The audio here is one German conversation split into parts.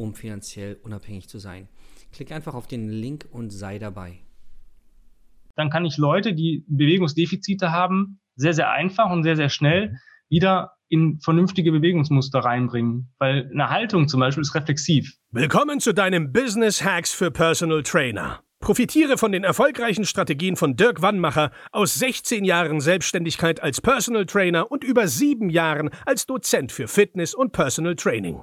um finanziell unabhängig zu sein. Klick einfach auf den Link und sei dabei. Dann kann ich Leute, die Bewegungsdefizite haben, sehr, sehr einfach und sehr, sehr schnell wieder in vernünftige Bewegungsmuster reinbringen. Weil eine Haltung zum Beispiel ist reflexiv. Willkommen zu deinem Business Hacks für Personal Trainer. Profitiere von den erfolgreichen Strategien von Dirk Wannmacher aus 16 Jahren Selbstständigkeit als Personal Trainer und über sieben Jahren als Dozent für Fitness und Personal Training.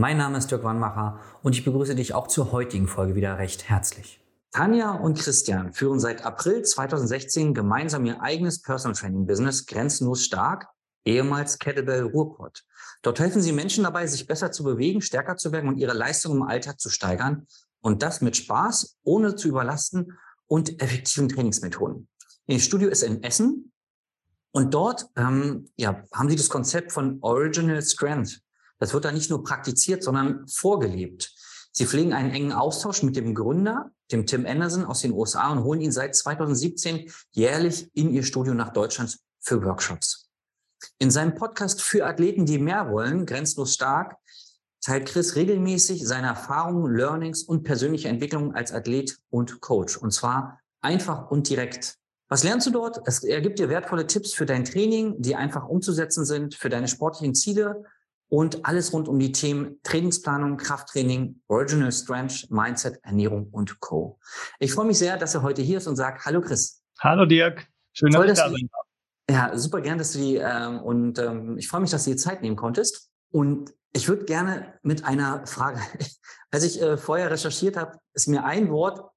Mein Name ist Dirk Wannmacher und ich begrüße dich auch zur heutigen Folge wieder recht herzlich. Tanja und Christian führen seit April 2016 gemeinsam ihr eigenes Personal Training Business Grenzenlos Stark, ehemals Kettlebell Ruhrpott. Dort helfen sie Menschen dabei, sich besser zu bewegen, stärker zu werden und ihre Leistung im Alltag zu steigern. Und das mit Spaß, ohne zu überlasten und effektiven Trainingsmethoden. Ihr Studio ist in Essen und dort ähm, ja, haben sie das Konzept von Original Strength. Das wird da nicht nur praktiziert, sondern vorgelebt. Sie pflegen einen engen Austausch mit dem Gründer, dem Tim Anderson aus den USA und holen ihn seit 2017 jährlich in ihr Studio nach Deutschland für Workshops. In seinem Podcast für Athleten, die mehr wollen, Grenzlos Stark, teilt Chris regelmäßig seine Erfahrungen, Learnings und persönliche Entwicklungen als Athlet und Coach. Und zwar einfach und direkt. Was lernst du dort? er gibt dir wertvolle Tipps für dein Training, die einfach umzusetzen sind, für deine sportlichen Ziele und alles rund um die Themen Trainingsplanung, Krafttraining, Original Strength, Mindset, Ernährung und Co. Ich freue mich sehr, dass er heute hier ist und sagt, hallo Chris. Hallo Dirk. Schön, Toll, dass, dass du da bist. Ja, super gern, dass du die, ähm, und ähm, ich freue mich, dass du dir Zeit nehmen konntest. Und ich würde gerne mit einer Frage, als ich äh, vorher recherchiert habe, ist mir ein Wort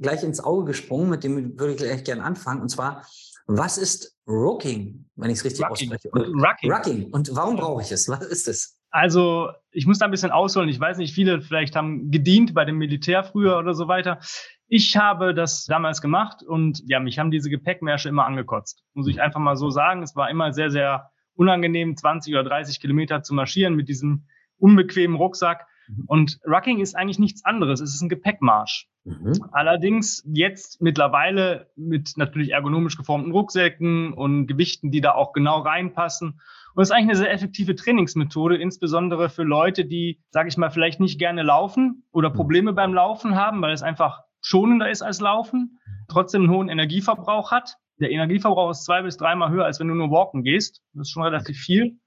gleich ins Auge gesprungen, mit dem würde ich gleich gerne anfangen. Und zwar, was ist Rocking, wenn ich es richtig Rucking. ausspreche? Rocking. Rocking. Und warum brauche ich es? Was ist es? Also, ich muss da ein bisschen ausholen. Ich weiß nicht, viele vielleicht haben gedient bei dem Militär früher oder so weiter. Ich habe das damals gemacht und ja, mich haben diese Gepäckmärsche immer angekotzt. Muss ich einfach mal so sagen. Es war immer sehr, sehr unangenehm, 20 oder 30 Kilometer zu marschieren mit diesem unbequemen Rucksack. Mhm. Und Rucking ist eigentlich nichts anderes. Es ist ein Gepäckmarsch. Mhm. Allerdings jetzt mittlerweile mit natürlich ergonomisch geformten Rucksäcken und Gewichten, die da auch genau reinpassen. Und es ist eigentlich eine sehr effektive Trainingsmethode, insbesondere für Leute, die, sage ich mal, vielleicht nicht gerne laufen oder mhm. Probleme beim Laufen haben, weil es einfach schonender ist als Laufen, trotzdem einen hohen Energieverbrauch hat. Der Energieverbrauch ist zwei bis dreimal höher, als wenn du nur walken gehst. Das ist schon relativ viel.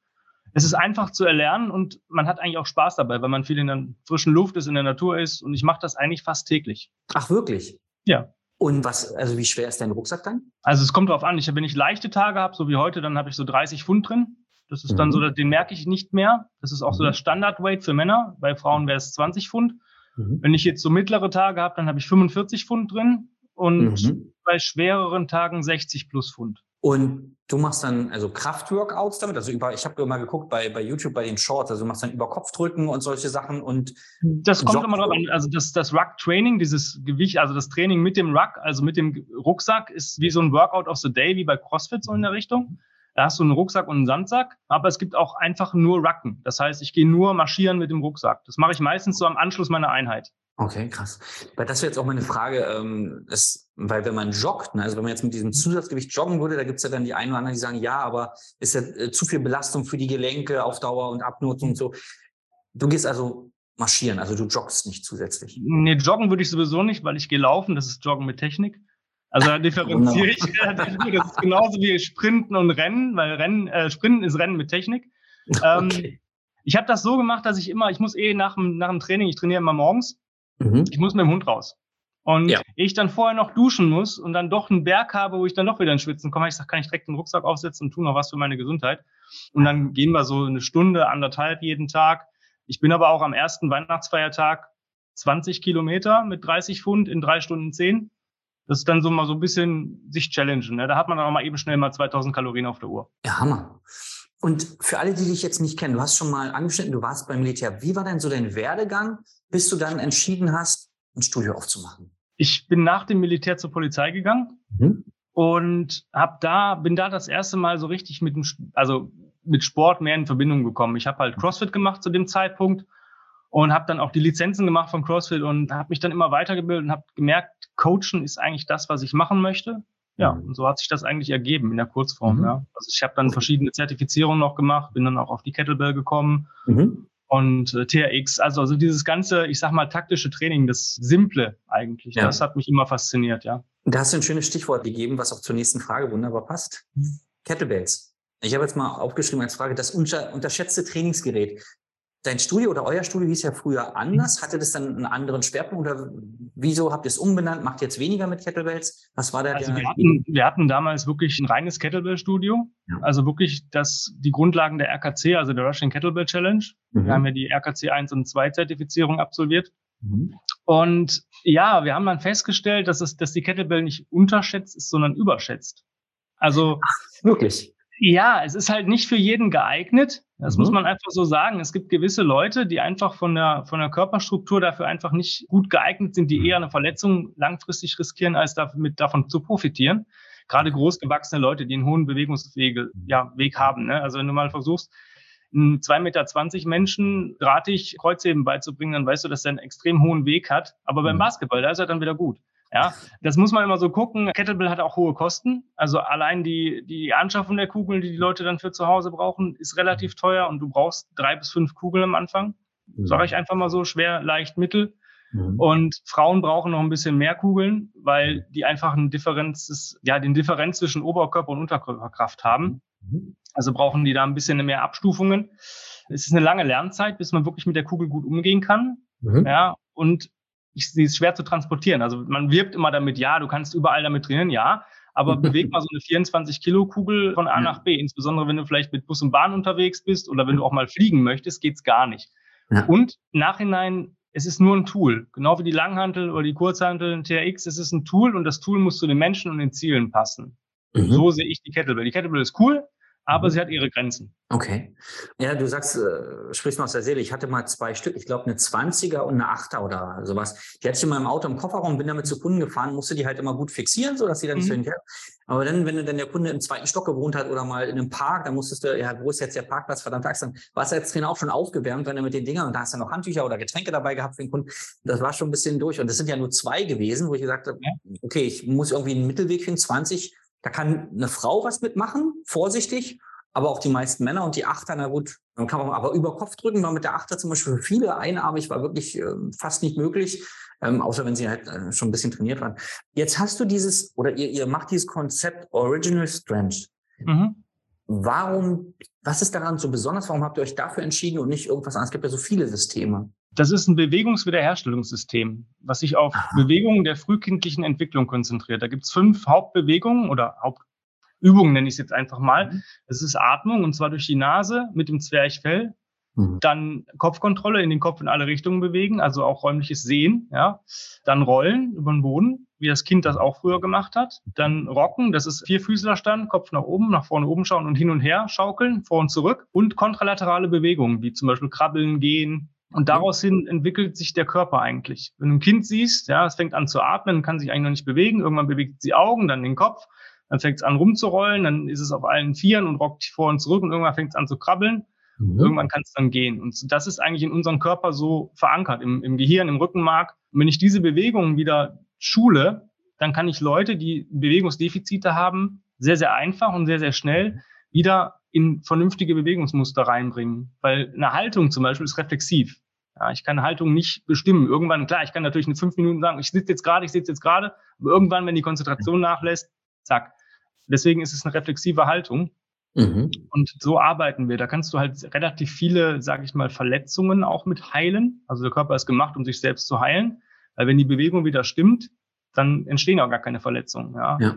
Es ist einfach zu erlernen und man hat eigentlich auch Spaß dabei, weil man viel in der frischen Luft ist, in der Natur ist. Und ich mache das eigentlich fast täglich. Ach, wirklich? Ja. Und was, also wie schwer ist dein Rucksack dann? Also es kommt darauf an. Ich, wenn ich leichte Tage habe, so wie heute, dann habe ich so 30 Pfund drin. Das ist mhm. dann so, den merke ich nicht mehr. Das ist auch so mhm. das Standardweight für Männer. Bei Frauen wäre es 20 Pfund. Mhm. Wenn ich jetzt so mittlere Tage habe, dann habe ich 45 Pfund drin und mhm. bei schwereren Tagen 60 plus Pfund. Und du machst dann also Kraftworkouts damit, also über, ich habe mal geguckt bei, bei YouTube bei den Shorts, also du machst dann über Kopfdrücken und solche Sachen und das kommt immer drauf an. Also das, das Ruck-Training, dieses Gewicht, also das Training mit dem Ruck, also mit dem Rucksack, ist wie so ein Workout of the Day, wie bei CrossFit so in der Richtung. Da hast du einen Rucksack und einen Sandsack, aber es gibt auch einfach nur Rucken. Das heißt, ich gehe nur marschieren mit dem Rucksack. Das mache ich meistens so am Anschluss meiner Einheit. Okay, krass. Weil das wäre jetzt auch meine Frage, ähm, ist, weil wenn man joggt, ne, also wenn man jetzt mit diesem Zusatzgewicht joggen würde, da gibt es ja dann die einen oder anderen, die sagen, ja, aber ist ja äh, zu viel Belastung für die Gelenke auf Dauer und Abnutzung und so. Du gehst also marschieren, also du joggst nicht zusätzlich. Nee, joggen würde ich sowieso nicht, weil ich gehe laufen, das ist Joggen mit Technik. Also da differenziere ich. Das ist genauso wie Sprinten und Rennen, weil Rennen, äh, Sprinten ist Rennen mit Technik. Ähm, okay. Ich habe das so gemacht, dass ich immer, ich muss eh nach dem, nach dem Training, ich trainiere immer morgens Mhm. Ich muss mit dem Hund raus. Und ja. ich dann vorher noch duschen muss und dann doch einen Berg habe, wo ich dann doch wieder ins Schwitzen komme, ich sage, kann ich direkt den Rucksack aufsetzen und tue noch was für meine Gesundheit. Und dann gehen wir so eine Stunde, anderthalb jeden Tag. Ich bin aber auch am ersten Weihnachtsfeiertag 20 Kilometer mit 30 Pfund in drei Stunden zehn. Das ist dann so mal so ein bisschen sich challengen. Ne? Da hat man dann auch mal eben schnell mal 2000 Kalorien auf der Uhr. Ja, Hammer. Und für alle, die dich jetzt nicht kennen, du hast schon mal angeschnitten, du warst beim Militär. Wie war denn so dein Werdegang, bis du dann entschieden hast, ein Studio aufzumachen? Ich bin nach dem Militär zur Polizei gegangen mhm. und hab da bin da das erste Mal so richtig mit dem also mit Sport mehr in Verbindung gekommen. Ich habe halt CrossFit gemacht zu dem Zeitpunkt und habe dann auch die Lizenzen gemacht von CrossFit und habe mich dann immer weitergebildet und habe gemerkt, Coachen ist eigentlich das, was ich machen möchte. Ja, mhm. und so hat sich das eigentlich ergeben in der Kurzform. Mhm. Ja. Also ich habe dann verschiedene Zertifizierungen noch gemacht, bin dann auch auf die Kettlebell gekommen mhm. und äh, TRX. Also, also dieses ganze, ich sag mal, taktische Training, das Simple eigentlich, ja. das hat mich immer fasziniert, ja. Da hast du ein schönes Stichwort gegeben, was auch zur nächsten Frage wunderbar passt. Mhm. Kettlebells. Ich habe jetzt mal aufgeschrieben als Frage, das unterschätzte Trainingsgerät dein Studio oder euer Studio hieß ja früher anders. Mhm. Hatte das dann einen anderen Schwerpunkt oder wieso habt ihr es umbenannt? Macht ihr jetzt weniger mit Kettlebells? Was war da also der? Wir hatten, wir hatten damals wirklich ein reines Kettlebell-Studio. Ja. Also wirklich das, die Grundlagen der RKC, also der Russian Kettlebell Challenge. Mhm. Wir haben ja die RKC 1 und 2 Zertifizierung absolviert. Mhm. Und ja, wir haben dann festgestellt, dass es, dass die Kettlebell nicht unterschätzt ist, sondern überschätzt. Also. Ach, wirklich? Ja, es ist halt nicht für jeden geeignet. Das mhm. muss man einfach so sagen. Es gibt gewisse Leute, die einfach von der, von der Körperstruktur dafür einfach nicht gut geeignet sind, die eher eine Verletzung langfristig riskieren, als damit, davon zu profitieren. Gerade großgewachsene Leute, die einen hohen Bewegungsweg ja, Weg haben. Ne? Also wenn du mal versuchst, einen 2,20 Meter Menschen drahtig Kreuzheben beizubringen, dann weißt du, dass er einen extrem hohen Weg hat. Aber beim mhm. Basketball, da ist er dann wieder gut. Ja, das muss man immer so gucken. Kettlebell hat auch hohe Kosten. Also allein die, die Anschaffung der Kugeln, die die Leute dann für zu Hause brauchen, ist relativ teuer und du brauchst drei bis fünf Kugeln am Anfang. Mhm. Sage ich einfach mal so, schwer, leicht, mittel. Mhm. Und Frauen brauchen noch ein bisschen mehr Kugeln, weil die einfach eine Differenz ist, ja, den Differenz zwischen Oberkörper und Unterkörperkraft haben. Mhm. Also brauchen die da ein bisschen mehr Abstufungen. Es ist eine lange Lernzeit, bis man wirklich mit der Kugel gut umgehen kann. Mhm. Ja, und ich, sie ist schwer zu transportieren. Also man wirbt immer damit, ja, du kannst überall damit trainieren, ja, aber beweg mal so eine 24 Kilo Kugel von A nach B. Insbesondere wenn du vielleicht mit Bus und Bahn unterwegs bist oder wenn du auch mal fliegen möchtest, geht's gar nicht. Ja. Und Nachhinein, es ist nur ein Tool. Genau wie die Langhantel oder die Kurzhantel, TRX, es ist ein Tool und das Tool muss zu den Menschen und den Zielen passen. Mhm. So sehe ich die Kettlebell. Die Kettlebell ist cool, aber mhm. sie hat ihre Grenzen. Okay. Ja, du sagst, äh, sprichst mal aus der Seele. Ich hatte mal zwei Stück, ich glaube eine 20er und eine 8er oder sowas. Die hatte ich in meinem Auto im Kofferraum, bin damit zu Kunden gefahren, musste die halt immer gut fixieren, so dass sie dann nicht mhm. so. Aber dann, wenn dann der Kunde im zweiten Stock gewohnt hat oder mal in einem Park, dann musstest du, ja, wo ist jetzt der Parkplatz, verdammt, dann war es als Trainer auch schon aufgewärmt, wenn er mit den Dingern, und da hast du noch Handtücher oder Getränke dabei gehabt für den Kunden. Das war schon ein bisschen durch. Und das sind ja nur zwei gewesen, wo ich gesagt habe, okay, ich muss irgendwie einen Mittelweg finden, 20 da kann eine Frau was mitmachen, vorsichtig, aber auch die meisten Männer und die Achter, na gut, dann kann man aber über Kopf drücken, war mit der Achter zum Beispiel für viele einarmig, war wirklich äh, fast nicht möglich, ähm, außer wenn sie halt äh, schon ein bisschen trainiert waren. Jetzt hast du dieses, oder ihr, ihr macht dieses Konzept Original Strength. Mhm. Warum, was ist daran so besonders? Warum habt ihr euch dafür entschieden und nicht irgendwas anderes? Es gibt ja so viele Systeme. Das ist ein Bewegungswiederherstellungssystem, was sich auf Aha. Bewegungen der frühkindlichen Entwicklung konzentriert. Da gibt es fünf Hauptbewegungen oder Hauptübungen, nenne ich es jetzt einfach mal. Mhm. Das ist Atmung und zwar durch die Nase mit dem Zwerchfell. Mhm. Dann Kopfkontrolle, in den Kopf in alle Richtungen bewegen, also auch räumliches Sehen. Ja. Dann Rollen über den Boden, wie das Kind das auch früher gemacht hat. Dann Rocken, das ist Vierfüßlerstand, Kopf nach oben, nach vorne oben schauen und hin und her schaukeln, vor und zurück. Und kontralaterale Bewegungen, wie zum Beispiel Krabbeln, Gehen, und mhm. daraus hin entwickelt sich der Körper eigentlich. Wenn du ein Kind siehst, ja, es fängt an zu atmen, kann sich eigentlich noch nicht bewegen, irgendwann bewegt sie Augen, dann den Kopf, dann fängt es an rumzurollen, dann ist es auf allen Vieren und rockt vor und zurück und irgendwann fängt es an zu krabbeln. Mhm. Irgendwann kann es dann gehen. Und das ist eigentlich in unserem Körper so verankert, im, im Gehirn, im Rückenmark. Und wenn ich diese Bewegungen wieder schule, dann kann ich Leute, die Bewegungsdefizite haben, sehr, sehr einfach und sehr, sehr schnell wieder in vernünftige Bewegungsmuster reinbringen. Weil eine Haltung zum Beispiel ist reflexiv. Ja, ich kann Haltung nicht bestimmen. Irgendwann, klar, ich kann natürlich in fünf Minuten sagen, ich sitze jetzt gerade, ich sitze jetzt gerade, aber irgendwann, wenn die Konzentration nachlässt, zack. Deswegen ist es eine reflexive Haltung. Mhm. Und so arbeiten wir. Da kannst du halt relativ viele, sage ich mal, Verletzungen auch mit heilen. Also der Körper ist gemacht, um sich selbst zu heilen. Weil wenn die Bewegung wieder stimmt, dann entstehen auch gar keine Verletzungen. Ja. ja.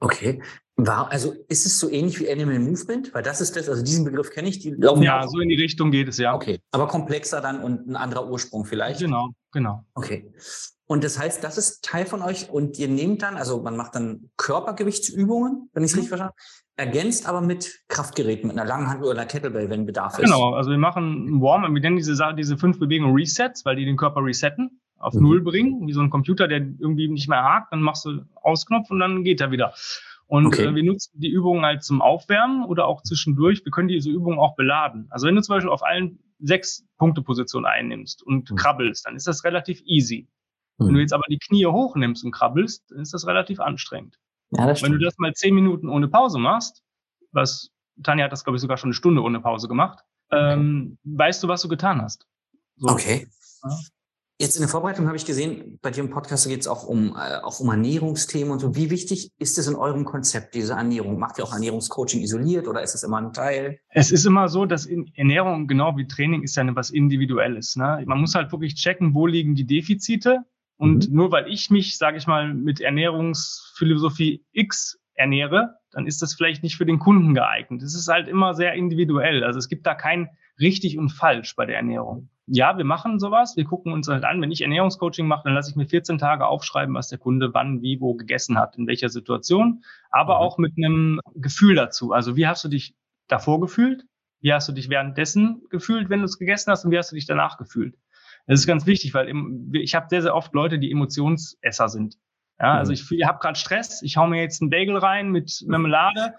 Okay. War, also ist es so ähnlich wie Animal Movement? Weil das ist das, also diesen Begriff kenne ich. Die laufen ja, so in die Richtung geht es, ja. Okay. Aber komplexer dann und ein anderer Ursprung vielleicht. Genau, genau. Okay. Und das heißt, das ist Teil von euch und ihr nehmt dann, also man macht dann Körpergewichtsübungen, wenn ich es mhm. richtig verstanden habe, ergänzt aber mit Kraftgeräten, mit einer langen Hand oder einer Kettlebell, wenn Bedarf ist. Genau, also wir machen ein Warm, wir nennen diese, diese fünf Bewegungen Resets, weil die den Körper resetten auf mhm. Null bringen, wie so ein Computer, der irgendwie nicht mehr hakt, dann machst du Ausknopf und dann geht er wieder. Und okay. äh, wir nutzen die Übungen halt zum Aufwärmen oder auch zwischendurch. Wir können diese Übungen auch beladen. Also wenn du zum Beispiel auf allen sechs Punkte Position einnimmst und mhm. krabbelst, dann ist das relativ easy. Mhm. Wenn du jetzt aber die Knie hochnimmst und krabbelst, dann ist das relativ anstrengend. Ja, das wenn du das mal zehn Minuten ohne Pause machst, was Tanja hat das, glaube ich, sogar schon eine Stunde ohne Pause gemacht, okay. ähm, weißt du, was du getan hast. So. Okay. Ja. Jetzt in der Vorbereitung habe ich gesehen, bei dir im Podcast geht es auch um, äh, auch um Ernährungsthemen und so. Wie wichtig ist es in eurem Konzept, diese Ernährung? Macht ihr auch Ernährungscoaching isoliert oder ist es immer ein Teil? Es ist immer so, dass Ernährung, genau wie Training, ist ja was Individuelles. Ne? Man muss halt wirklich checken, wo liegen die Defizite. Und mhm. nur weil ich mich, sage ich mal, mit Ernährungsphilosophie X ernähre, dann ist das vielleicht nicht für den Kunden geeignet. Es ist halt immer sehr individuell. Also es gibt da kein richtig und falsch bei der Ernährung ja, wir machen sowas. Wir gucken uns halt an. Wenn ich Ernährungscoaching mache, dann lasse ich mir 14 Tage aufschreiben, was der Kunde wann, wie, wo gegessen hat, in welcher Situation, aber mhm. auch mit einem Gefühl dazu. Also wie hast du dich davor gefühlt? Wie hast du dich währenddessen gefühlt, wenn du es gegessen hast? Und wie hast du dich danach gefühlt? Das ist ganz wichtig, weil ich habe sehr, sehr oft Leute, die Emotionsesser sind. Ja, also mhm. ich, ich habe gerade Stress, ich hau mir jetzt einen Bagel rein mit Marmelade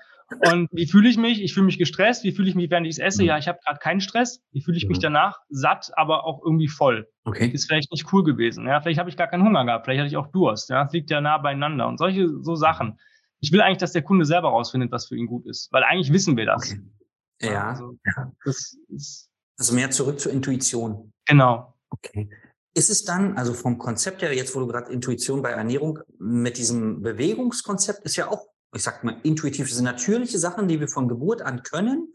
und wie fühle ich mich? Ich fühle mich gestresst. Wie fühle ich mich, während ich es esse? Ja, ich habe gerade keinen Stress. Wie fühle ich mich danach? Satt, aber auch irgendwie voll. Okay. Ist vielleicht nicht cool gewesen. Ja, vielleicht habe ich gar keinen Hunger gehabt. Vielleicht hatte ich auch Durst. Ja, es liegt ja nah beieinander. Und solche so Sachen. Ich will eigentlich, dass der Kunde selber rausfindet, was für ihn gut ist. Weil eigentlich wissen wir das. Okay. Ja. Also, das ist also mehr zurück zur Intuition. Genau. Okay. Ist es dann, also vom Konzept her, jetzt wo du gerade Intuition bei Ernährung mit diesem Bewegungskonzept ist ja auch ich sag mal, intuitiv, das sind natürliche Sachen, die wir von Geburt an können.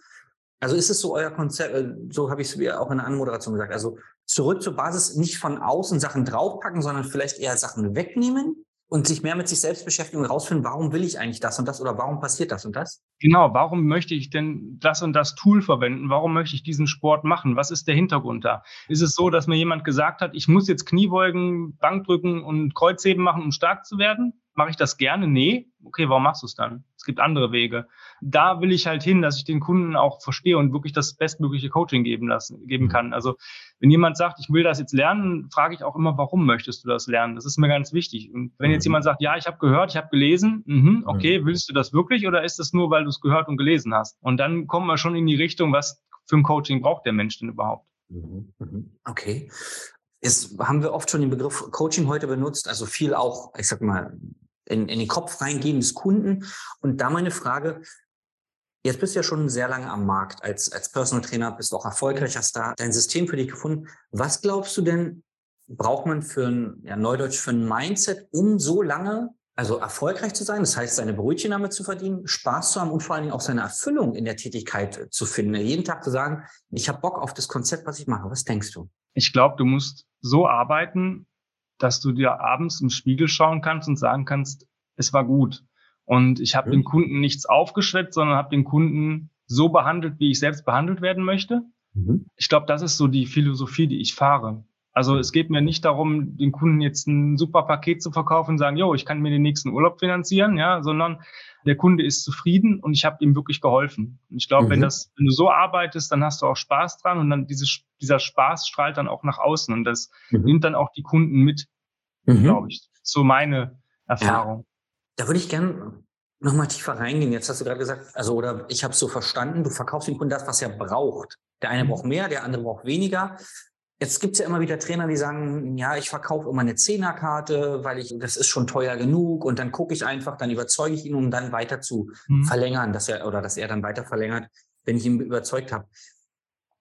Also ist es so euer Konzept, äh, so habe ich es auch in der Anmoderation gesagt, also zurück zur Basis, nicht von außen Sachen draufpacken, sondern vielleicht eher Sachen wegnehmen und sich mehr mit sich selbst beschäftigen und rausfinden, warum will ich eigentlich das und das oder warum passiert das und das? Genau, warum möchte ich denn das und das Tool verwenden? Warum möchte ich diesen Sport machen? Was ist der Hintergrund da? Ist es so, dass mir jemand gesagt hat, ich muss jetzt Kniebeugen, Bankdrücken und Kreuzheben machen, um stark zu werden? Mache ich das gerne? Nee. Okay, warum machst du es dann? Es gibt andere Wege. Da will ich halt hin, dass ich den Kunden auch verstehe und wirklich das bestmögliche Coaching geben lassen, geben mhm. kann. Also wenn jemand sagt, ich will das jetzt lernen, frage ich auch immer, warum möchtest du das lernen? Das ist mir ganz wichtig. Und wenn jetzt mhm. jemand sagt, ja, ich habe gehört, ich habe gelesen, mh, okay, willst du das wirklich oder ist das nur, weil du es gehört und gelesen hast? Und dann kommen wir schon in die Richtung, was für ein Coaching braucht der Mensch denn überhaupt? Mhm, okay. Jetzt haben wir oft schon den Begriff Coaching heute benutzt, also viel auch, ich sag mal, in, in den Kopf reingehen des Kunden. Und da meine Frage, Jetzt bist du ja schon sehr lange am Markt. Als, als Personal Trainer bist du auch erfolgreich, hast da dein System für dich gefunden. Was glaubst du denn, braucht man für ein, ja, Neudeutsch, für ein Mindset, um so lange, also erfolgreich zu sein? Das heißt, seine Brötchen damit zu verdienen, Spaß zu haben und vor allen Dingen auch seine Erfüllung in der Tätigkeit zu finden. Jeden Tag zu sagen, ich habe Bock auf das Konzept, was ich mache. Was denkst du? Ich glaube, du musst so arbeiten, dass du dir abends im Spiegel schauen kannst und sagen kannst, es war gut. Und ich habe mhm. dem Kunden nichts aufgeschwätzt, sondern habe den Kunden so behandelt, wie ich selbst behandelt werden möchte. Mhm. Ich glaube, das ist so die Philosophie, die ich fahre. Also es geht mir nicht darum, den Kunden jetzt ein super Paket zu verkaufen und sagen, jo, ich kann mir den nächsten Urlaub finanzieren, ja, sondern der Kunde ist zufrieden und ich habe ihm wirklich geholfen. Und ich glaube, mhm. wenn das, wenn du so arbeitest, dann hast du auch Spaß dran und dann dieses, dieser Spaß strahlt dann auch nach außen und das mhm. nimmt dann auch die Kunden mit, mhm. glaube ich. So meine Erfahrung. Ja. Da würde ich gern nochmal tiefer reingehen. Jetzt hast du gerade gesagt, also oder ich habe es so verstanden, du verkaufst dem Kunden das, was er braucht. Der eine mhm. braucht mehr, der andere braucht weniger. Jetzt gibt es ja immer wieder Trainer, die sagen, ja, ich verkaufe immer eine Zehnerkarte, weil ich, das ist schon teuer genug und dann gucke ich einfach, dann überzeuge ich ihn, um dann weiter zu mhm. verlängern, dass er oder dass er dann weiter verlängert, wenn ich ihn überzeugt habe.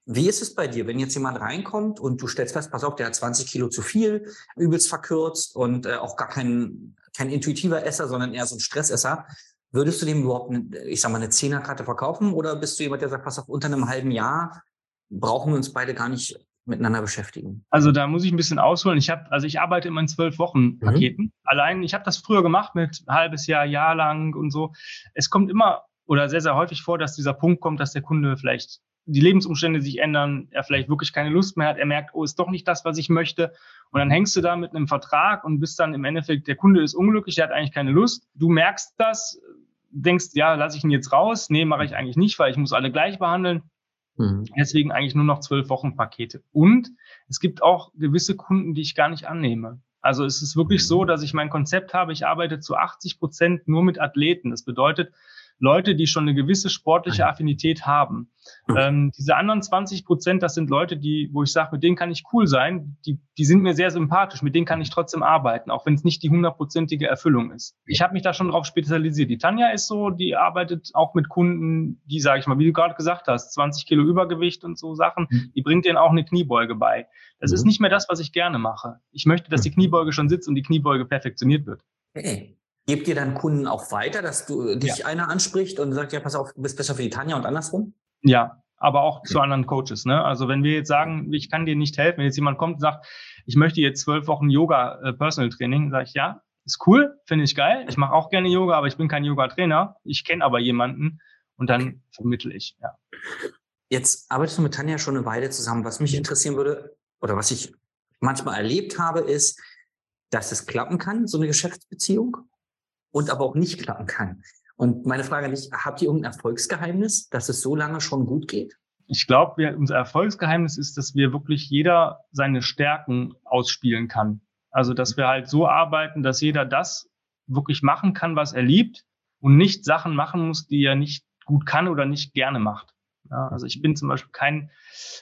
Wie ist es bei dir, wenn jetzt jemand reinkommt und du stellst fest, pass auf, der hat 20 Kilo zu viel, übelst verkürzt und äh, auch gar kein, kein intuitiver Esser, sondern eher so ein Stressesser. Würdest du dem überhaupt, eine, ich sag mal, eine Zehnerkarte verkaufen oder bist du jemand, der sagt, pass auf, unter einem halben Jahr brauchen wir uns beide gar nicht miteinander beschäftigen? Also da muss ich ein bisschen ausholen. Ich habe, also ich arbeite immer in zwölf Wochen Paketen. Mhm. Allein, ich habe das früher gemacht mit halbes Jahr, Jahr lang und so. Es kommt immer oder sehr, sehr häufig vor, dass dieser Punkt kommt, dass der Kunde vielleicht die Lebensumstände sich ändern, er vielleicht wirklich keine Lust mehr hat, er merkt, oh, ist doch nicht das, was ich möchte. Und dann hängst du da mit einem Vertrag und bist dann im Endeffekt, der Kunde ist unglücklich, der hat eigentlich keine Lust. Du merkst das, denkst, ja, lasse ich ihn jetzt raus? Nee, mache ich eigentlich nicht, weil ich muss alle gleich behandeln. Mhm. Deswegen eigentlich nur noch zwölf Wochen Pakete. Und es gibt auch gewisse Kunden, die ich gar nicht annehme. Also es ist wirklich so, mhm. dass ich mein Konzept habe, ich arbeite zu 80 Prozent nur mit Athleten. Das bedeutet, Leute, die schon eine gewisse sportliche ah Affinität haben. Ähm, diese anderen 20 Prozent, das sind Leute, die, wo ich sage, mit denen kann ich cool sein, die, die sind mir sehr sympathisch, mit denen kann ich trotzdem arbeiten, auch wenn es nicht die hundertprozentige Erfüllung ist. Ich habe mich da schon drauf spezialisiert. Die Tanja ist so, die arbeitet auch mit Kunden, die, sage ich mal, wie du gerade gesagt hast, 20 Kilo Übergewicht und so Sachen, mhm. die bringt denen auch eine Kniebeuge bei. Das mhm. ist nicht mehr das, was ich gerne mache. Ich möchte, dass die mhm. Kniebeuge schon sitzt und die Kniebeuge perfektioniert wird. Okay. Gebt ihr dann Kunden auch weiter, dass du dich ja. einer anspricht und sagt, ja, pass auf, du bist besser für die Tanja und andersrum? Ja, aber auch okay. zu anderen Coaches. Ne? Also wenn wir jetzt sagen, ich kann dir nicht helfen, wenn jetzt jemand kommt und sagt, ich möchte jetzt zwölf Wochen Yoga äh, Personal Training, sage ich, ja, ist cool, finde ich geil. Ich mache auch gerne Yoga, aber ich bin kein Yoga-Trainer. Ich kenne aber jemanden und dann vermittle ich. Ja. Jetzt arbeitest du mit Tanja schon eine Weile zusammen. Was mich interessieren würde oder was ich manchmal erlebt habe, ist, dass es klappen kann, so eine Geschäftsbeziehung und aber auch nicht klappen kann. Und meine Frage an dich, habt ihr irgendein Erfolgsgeheimnis, dass es so lange schon gut geht? Ich glaube, unser Erfolgsgeheimnis ist, dass wir wirklich jeder seine Stärken ausspielen kann. Also, dass wir halt so arbeiten, dass jeder das wirklich machen kann, was er liebt und nicht Sachen machen muss, die er nicht gut kann oder nicht gerne macht. Ja, also ich bin zum Beispiel kein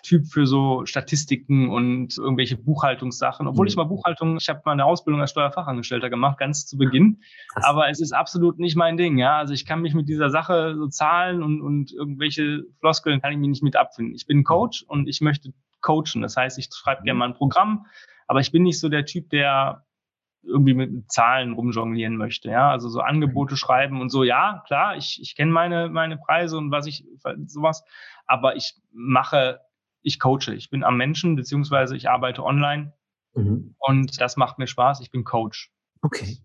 Typ für so Statistiken und irgendwelche Buchhaltungssachen, obwohl ich mhm. mal Buchhaltung, ich habe mal eine Ausbildung als Steuerfachangestellter gemacht, ganz zu Beginn. Aber es ist absolut nicht mein Ding. Ja, also ich kann mich mit dieser Sache so Zahlen und, und irgendwelche Floskeln kann ich mich nicht mit abfinden. Ich bin Coach und ich möchte coachen. Das heißt, ich schreibe gerne mal ein Programm, aber ich bin nicht so der Typ, der irgendwie mit Zahlen rumjonglieren möchte. Ja, also so Angebote schreiben und so. Ja, klar, ich, ich kenne meine, meine Preise und was ich, sowas. Aber ich mache, ich coache. Ich bin am Menschen, beziehungsweise ich arbeite online. Mhm. Und das macht mir Spaß. Ich bin Coach. Okay.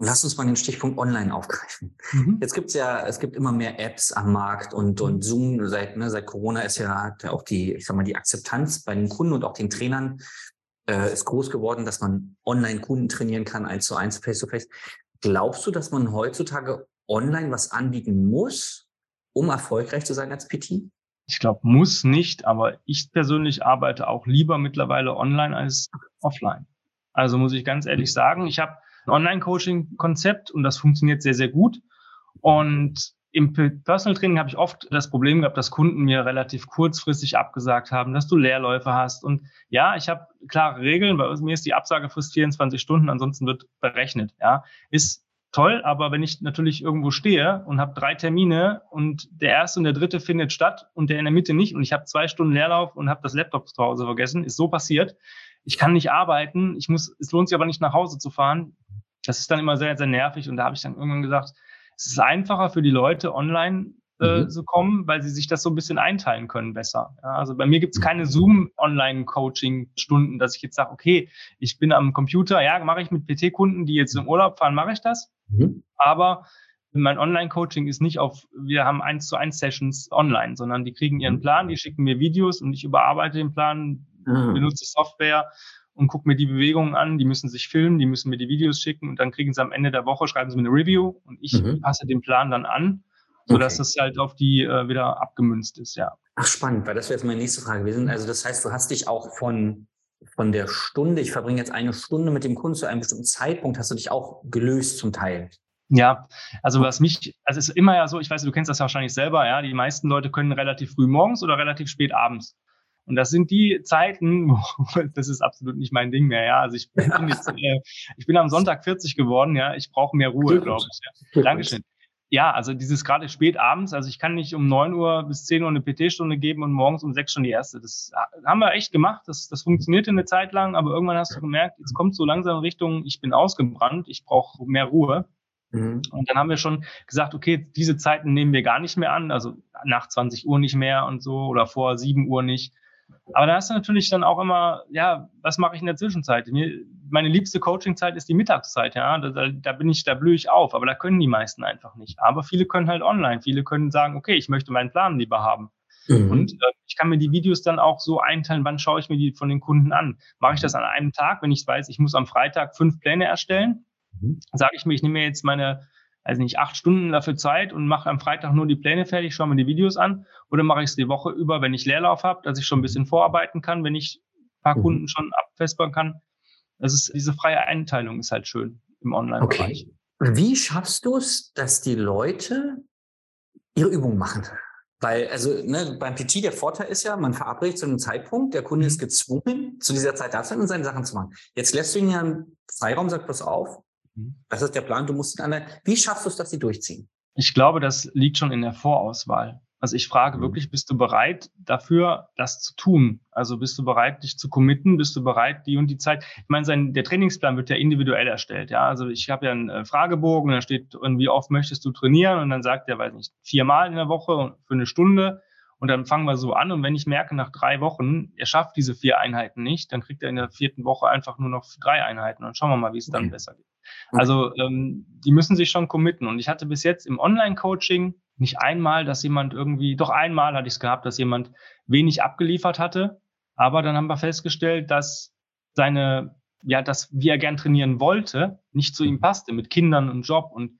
Lass uns mal den Stichpunkt online aufgreifen. Mhm. Jetzt gibt's ja, es gibt immer mehr Apps am Markt und, und Zoom seit, ne, seit Corona ist ja auch die, ich sag mal, die Akzeptanz bei den Kunden und auch den Trainern äh, ist groß geworden, dass man online Kunden trainieren kann, eins zu eins, face to face. Glaubst du, dass man heutzutage online was anbieten muss, um erfolgreich zu sein als PT? Ich glaube, muss nicht, aber ich persönlich arbeite auch lieber mittlerweile online als offline. Also muss ich ganz ehrlich sagen, ich habe ein Online-Coaching-Konzept und das funktioniert sehr, sehr gut. Und im Personal Training habe ich oft das Problem gehabt, dass Kunden mir relativ kurzfristig abgesagt haben, dass du Leerläufe hast. Und ja, ich habe klare Regeln. Bei mir ist die Absagefrist 24 Stunden, ansonsten wird berechnet. Ja, ist toll, aber wenn ich natürlich irgendwo stehe und habe drei Termine und der erste und der dritte findet statt und der in der Mitte nicht und ich habe zwei Stunden Leerlauf und habe das Laptop zu Hause vergessen, ist so passiert. Ich kann nicht arbeiten, ich muss, es lohnt sich aber nicht nach Hause zu fahren. Das ist dann immer sehr, sehr nervig und da habe ich dann irgendwann gesagt, es ist einfacher für die Leute online äh, mhm. zu kommen, weil sie sich das so ein bisschen einteilen können besser. Ja, also bei mir gibt es keine Zoom-Online-Coaching-Stunden, dass ich jetzt sage, okay, ich bin am Computer, ja, mache ich mit PT-Kunden, die jetzt im Urlaub fahren, mache ich das. Mhm. Aber mein Online-Coaching ist nicht auf, wir haben eins zu eins Sessions online, sondern die kriegen ihren mhm. Plan, die schicken mir Videos und ich überarbeite den Plan, mhm. benutze Software und gucke mir die Bewegungen an. Die müssen sich filmen, die müssen mir die Videos schicken und dann kriegen sie am Ende der Woche, schreiben sie mir eine Review und ich mhm. passe den Plan dann an, sodass okay. das halt auf die äh, wieder abgemünzt ist, ja. Ach, spannend, weil das wäre jetzt meine nächste Frage gewesen. Also das heißt, du hast dich auch von, von der Stunde, ich verbringe jetzt eine Stunde mit dem Kunden zu einem bestimmten Zeitpunkt, hast du dich auch gelöst zum Teil. Ja, also was mich, also es ist immer ja so, ich weiß, du kennst das wahrscheinlich selber, ja, die meisten Leute können relativ früh morgens oder relativ spät abends. Und das sind die Zeiten, das ist absolut nicht mein Ding mehr, ja. Also ich bin jetzt, äh, ich bin am Sonntag 40 geworden, ja. Ich brauche mehr Ruhe, glaube ich. Ja. Dankeschön. Ja, also dieses gerade spät abends, also ich kann nicht um 9 Uhr bis 10 Uhr eine PT-Stunde geben und morgens um 6 schon die erste. Das haben wir echt gemacht. Das, das funktionierte eine Zeit lang, aber irgendwann hast du gemerkt, jetzt kommt so langsam Richtung, ich bin ausgebrannt, ich brauche mehr Ruhe. Mhm. Und dann haben wir schon gesagt, okay, diese Zeiten nehmen wir gar nicht mehr an, also nach 20 Uhr nicht mehr und so oder vor 7 Uhr nicht Aber da hast du natürlich dann auch immer, ja, was mache ich in der Zwischenzeit? Meine liebste Coachingzeit ist die Mittagszeit, ja. Da, da bin ich, da blühe ich auf, aber da können die meisten einfach nicht. Aber viele können halt online. Viele können sagen, okay, ich möchte meinen Plan lieber haben. Mhm. Und äh, ich kann mir die Videos dann auch so einteilen, wann schaue ich mir die von den Kunden an. Mache ich das an einem Tag, wenn ich weiß, ich muss am Freitag fünf Pläne erstellen, mhm. sage ich mir, ich nehme mir jetzt meine also nicht acht Stunden dafür Zeit und mache am Freitag nur die Pläne fertig, schaue mir die Videos an oder mache ich es die Woche über, wenn ich Leerlauf habe, dass ich schon ein bisschen vorarbeiten kann, wenn ich ein paar mhm. Kunden schon abfestbauen kann. Das ist diese freie Einteilung ist halt schön im Online-Bereich. Okay. Wie schaffst du es, dass die Leute ihre Übungen machen? Weil, also ne, beim PT der Vorteil ist ja, man verabredet zu einem Zeitpunkt, der Kunde ist mhm. gezwungen, zu dieser Zeit da zu sein und seine Sachen zu machen. Jetzt lässt du ihn ja einen Freiraum, sag bloß auf. Das ist der Plan, du musst ihn an Wie schaffst du es, dass sie durchziehen? Ich glaube, das liegt schon in der Vorauswahl. Also ich frage mhm. wirklich, bist du bereit dafür, das zu tun? Also bist du bereit, dich zu committen? Bist du bereit, die und die Zeit? Ich meine, sein, der Trainingsplan wird ja individuell erstellt. Ja, also ich habe ja einen äh, Fragebogen, da steht, wie oft möchtest du trainieren? Und dann sagt er, weiß nicht, viermal in der Woche für eine Stunde. Und dann fangen wir so an. Und wenn ich merke, nach drei Wochen, er schafft diese vier Einheiten nicht, dann kriegt er in der vierten Woche einfach nur noch drei Einheiten. Und schauen wir mal, wie es dann okay. besser geht. Also ähm, die müssen sich schon committen. Und ich hatte bis jetzt im Online-Coaching nicht einmal, dass jemand irgendwie, doch einmal hatte ich es gehabt, dass jemand wenig abgeliefert hatte. Aber dann haben wir festgestellt, dass seine, ja, das, wie er gern trainieren wollte, nicht zu ihm mhm. passte mit Kindern und Job. Und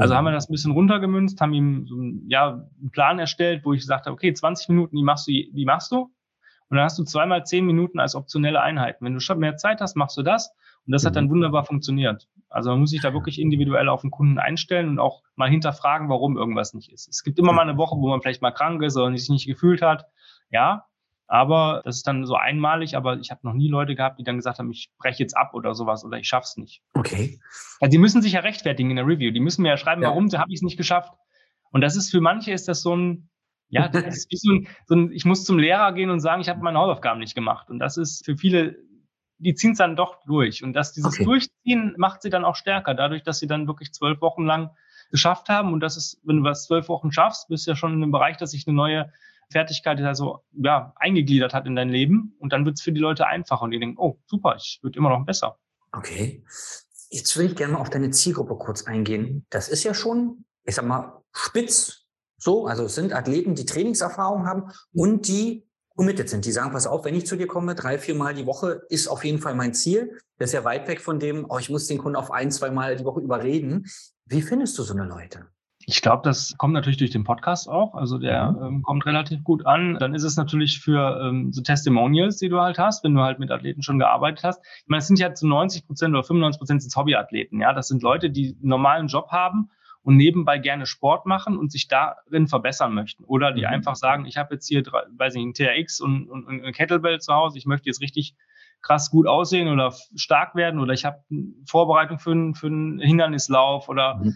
also haben wir das ein bisschen runtergemünzt, haben ihm so ein, ja, einen Plan erstellt, wo ich gesagt habe, okay, 20 Minuten, wie machst du, wie machst du? Und dann hast du zweimal zehn Minuten als optionelle Einheiten. Wenn du schon mehr Zeit hast, machst du das. Und das hat dann mhm. wunderbar funktioniert. Also man muss sich da wirklich individuell auf den Kunden einstellen und auch mal hinterfragen, warum irgendwas nicht ist. Es gibt immer mal eine Woche, wo man vielleicht mal krank ist oder sich nicht gefühlt hat. Ja, aber das ist dann so einmalig, aber ich habe noch nie Leute gehabt, die dann gesagt haben, ich breche jetzt ab oder sowas oder ich schaff's nicht. Okay. Also die müssen sich ja rechtfertigen in der Review. Die müssen mir ja schreiben, ja. warum habe ich es nicht geschafft. Und das ist für manche ist das so ein, ja, das ist wie so ein, so ein, ich muss zum Lehrer gehen und sagen, ich habe meine Hausaufgaben nicht gemacht. Und das ist für viele die ziehen es dann doch durch. Und dass dieses okay. Durchziehen macht sie dann auch stärker, dadurch, dass sie dann wirklich zwölf Wochen lang geschafft haben. Und das ist, wenn du was zwölf Wochen schaffst, bist du ja schon in einem Bereich, dass sich eine neue Fertigkeit also ja eingegliedert hat in dein Leben. Und dann wird es für die Leute einfacher und die denken, oh super, ich wird immer noch besser. Okay. Jetzt will ich gerne mal auf deine Zielgruppe kurz eingehen. Das ist ja schon, ich sag mal, spitz so. Also es sind Athleten, die Trainingserfahrung haben und die committed sind. Die sagen, pass auf, wenn ich zu dir komme, drei, vier Mal die Woche ist auf jeden Fall mein Ziel. Das ist ja weit weg von dem, oh, ich muss den Kunden auf ein, zwei Mal die Woche überreden. Wie findest du so eine Leute? Ich glaube, das kommt natürlich durch den Podcast auch. Also der mhm. ähm, kommt relativ gut an. Dann ist es natürlich für ähm, so Testimonials, die du halt hast, wenn du halt mit Athleten schon gearbeitet hast. Ich meine, es sind ja zu 90 Prozent oder 95 Prozent sind Hobbyathleten. Ja, das sind Leute, die einen normalen Job haben und nebenbei gerne Sport machen und sich darin verbessern möchten. Oder die mhm. einfach sagen, ich habe jetzt hier, weiß ich, ein TRX und, und, und eine Kettlebell zu Hause, ich möchte jetzt richtig krass gut aussehen oder stark werden oder ich habe Vorbereitung für, einen, für einen Hindernislauf oder mhm.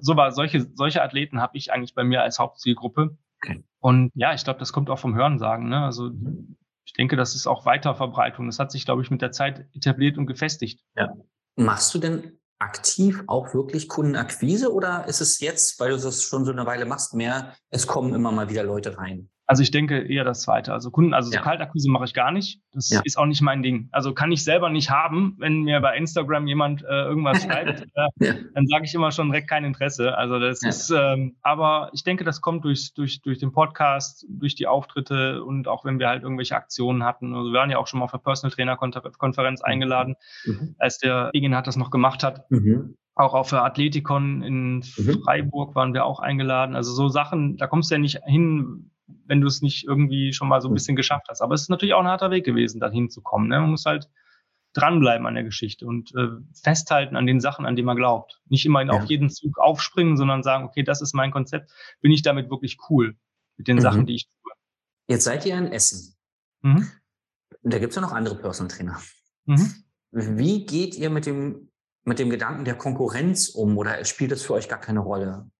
so war solche solche Athleten habe ich eigentlich bei mir als Hauptzielgruppe okay. und ja ich glaube das kommt auch vom Hörensagen ne also mhm. ich denke das ist auch Weiterverbreitung das hat sich glaube ich mit der Zeit etabliert und gefestigt ja machst du denn aktiv auch wirklich Kundenakquise oder ist es jetzt, weil du das schon so eine Weile machst, mehr, es kommen immer mal wieder Leute rein? Also ich denke eher das Zweite. Also Kunden, also so ja. Kaltakquise mache ich gar nicht. Das ja. ist auch nicht mein Ding. Also kann ich selber nicht haben, wenn mir bei Instagram jemand äh, irgendwas schreibt, äh, ja. dann sage ich immer schon direkt kein Interesse. Also das ist, ähm, aber ich denke, das kommt durch, durch, durch den Podcast, durch die Auftritte und auch wenn wir halt irgendwelche Aktionen hatten. Also wir waren ja auch schon mal auf der Personal Trainer Konferenz mhm. eingeladen, mhm. als der Egin hat das noch gemacht hat. Mhm. Auch auf der Athletikon in mhm. Freiburg waren wir auch eingeladen. Also so Sachen, da kommst du ja nicht hin, wenn du es nicht irgendwie schon mal so ein hm. bisschen geschafft hast. Aber es ist natürlich auch ein harter Weg gewesen, da hinzukommen. Ne? Man muss halt dranbleiben an der Geschichte und äh, festhalten an den Sachen, an denen man glaubt. Nicht immer ja. auf jeden Zug aufspringen, sondern sagen, okay, das ist mein Konzept. Bin ich damit wirklich cool mit den mhm. Sachen, die ich tue. Jetzt seid ihr in Essen. Mhm. Da gibt es ja noch andere Personal Trainer. Mhm. Wie geht ihr mit dem, mit dem Gedanken der Konkurrenz um oder spielt das für euch gar keine Rolle?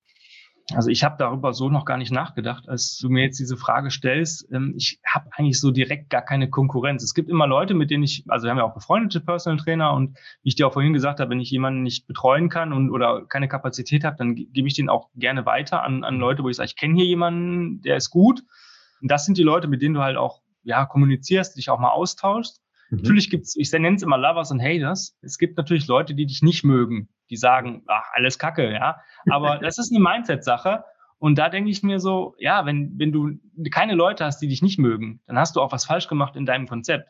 Also ich habe darüber so noch gar nicht nachgedacht, als du mir jetzt diese Frage stellst. Ähm, ich habe eigentlich so direkt gar keine Konkurrenz. Es gibt immer Leute, mit denen ich, also wir haben ja auch befreundete Personal Trainer und wie ich dir auch vorhin gesagt habe, wenn ich jemanden nicht betreuen kann und oder keine Kapazität habe, dann gebe ich den auch gerne weiter an, an Leute, wo ich sage, ich kenne hier jemanden, der ist gut. Und das sind die Leute, mit denen du halt auch ja, kommunizierst, dich auch mal austauschst. Mhm. Natürlich gibt's, ich nenne es immer Lovers und Haters. Es gibt natürlich Leute, die dich nicht mögen, die sagen, ach, alles Kacke, ja. Aber das ist eine Mindset-Sache. Und da denke ich mir so, ja, wenn, wenn du keine Leute hast, die dich nicht mögen, dann hast du auch was falsch gemacht in deinem Konzept.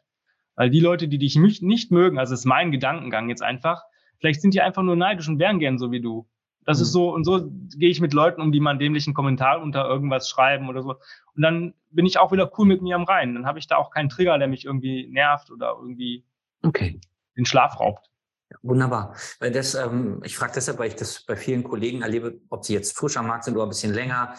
Weil die Leute, die dich nicht mögen, also ist mein Gedankengang jetzt einfach, vielleicht sind die einfach nur neidisch und wären gern so wie du. Das mhm. ist so, und so gehe ich mit Leuten um, die mal einen dämlichen Kommentar unter irgendwas schreiben oder so. Und dann bin ich auch wieder cool mit mir am Rhein. Dann habe ich da auch keinen Trigger, der mich irgendwie nervt oder irgendwie okay. den Schlaf raubt. Wunderbar. Weil das, ähm, ich frage deshalb, weil ich das bei vielen Kollegen erlebe, ob sie jetzt frisch am Markt sind oder ein bisschen länger.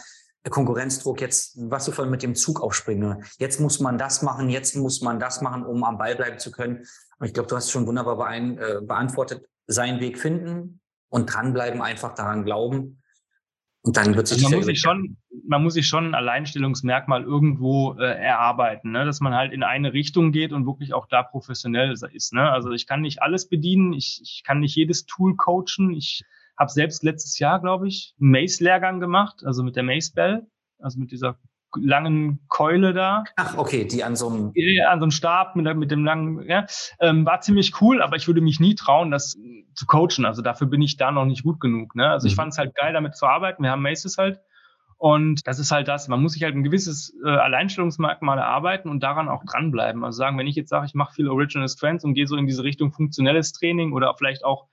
Konkurrenzdruck, jetzt, was du vorhin mit dem Zug aufspringen. Jetzt muss man das machen, jetzt muss man das machen, um am Ball bleiben zu können. Und ich glaube, du hast schon wunderbar äh, beantwortet, seinen Weg finden und dranbleiben, einfach daran glauben. Und dann wird sich also man muss sich schon, man muss sich schon ein Alleinstellungsmerkmal irgendwo äh, erarbeiten, ne? dass man halt in eine Richtung geht und wirklich auch da professionell ist. Ne? Also ich kann nicht alles bedienen, ich, ich kann nicht jedes Tool coachen. Ich habe selbst letztes Jahr, glaube ich, einen Mace-Lehrgang gemacht, also mit der Mace Bell, also mit dieser langen Keule da. Ach, okay, die an so einem... Ja, an so einem Stab mit, mit dem langen, ja, ähm, war ziemlich cool, aber ich würde mich nie trauen, das zu coachen. Also dafür bin ich da noch nicht gut genug. Ne? Also mhm. ich fand es halt geil, damit zu arbeiten. Wir haben Maces halt. Und das ist halt das, man muss sich halt ein gewisses äh, Alleinstellungsmerkmal erarbeiten und daran auch dranbleiben. Also sagen, wenn ich jetzt sage, ich mache viel Original Strengths und gehe so in diese Richtung funktionelles Training oder vielleicht auch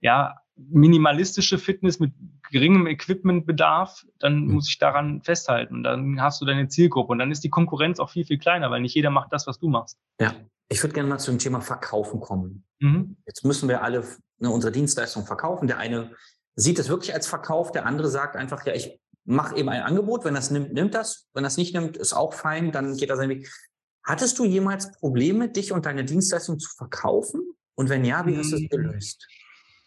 ja minimalistische Fitness mit geringem Equipmentbedarf, dann mhm. muss ich daran festhalten. Dann hast du deine Zielgruppe und dann ist die Konkurrenz auch viel, viel kleiner, weil nicht jeder macht das, was du machst. Ja, ich würde gerne mal zu dem Thema Verkaufen kommen. Mhm. Jetzt müssen wir alle ne, unsere Dienstleistung verkaufen. Der eine sieht es wirklich als Verkauf, der andere sagt einfach, ja, ich mache eben ein Angebot, wenn das nimmt, nimmt das, wenn das nicht nimmt, ist auch fein, dann geht er seinen Weg. Hattest du jemals Probleme, dich und deine Dienstleistung zu verkaufen? Und wenn ja, wie hast du es hm. gelöst?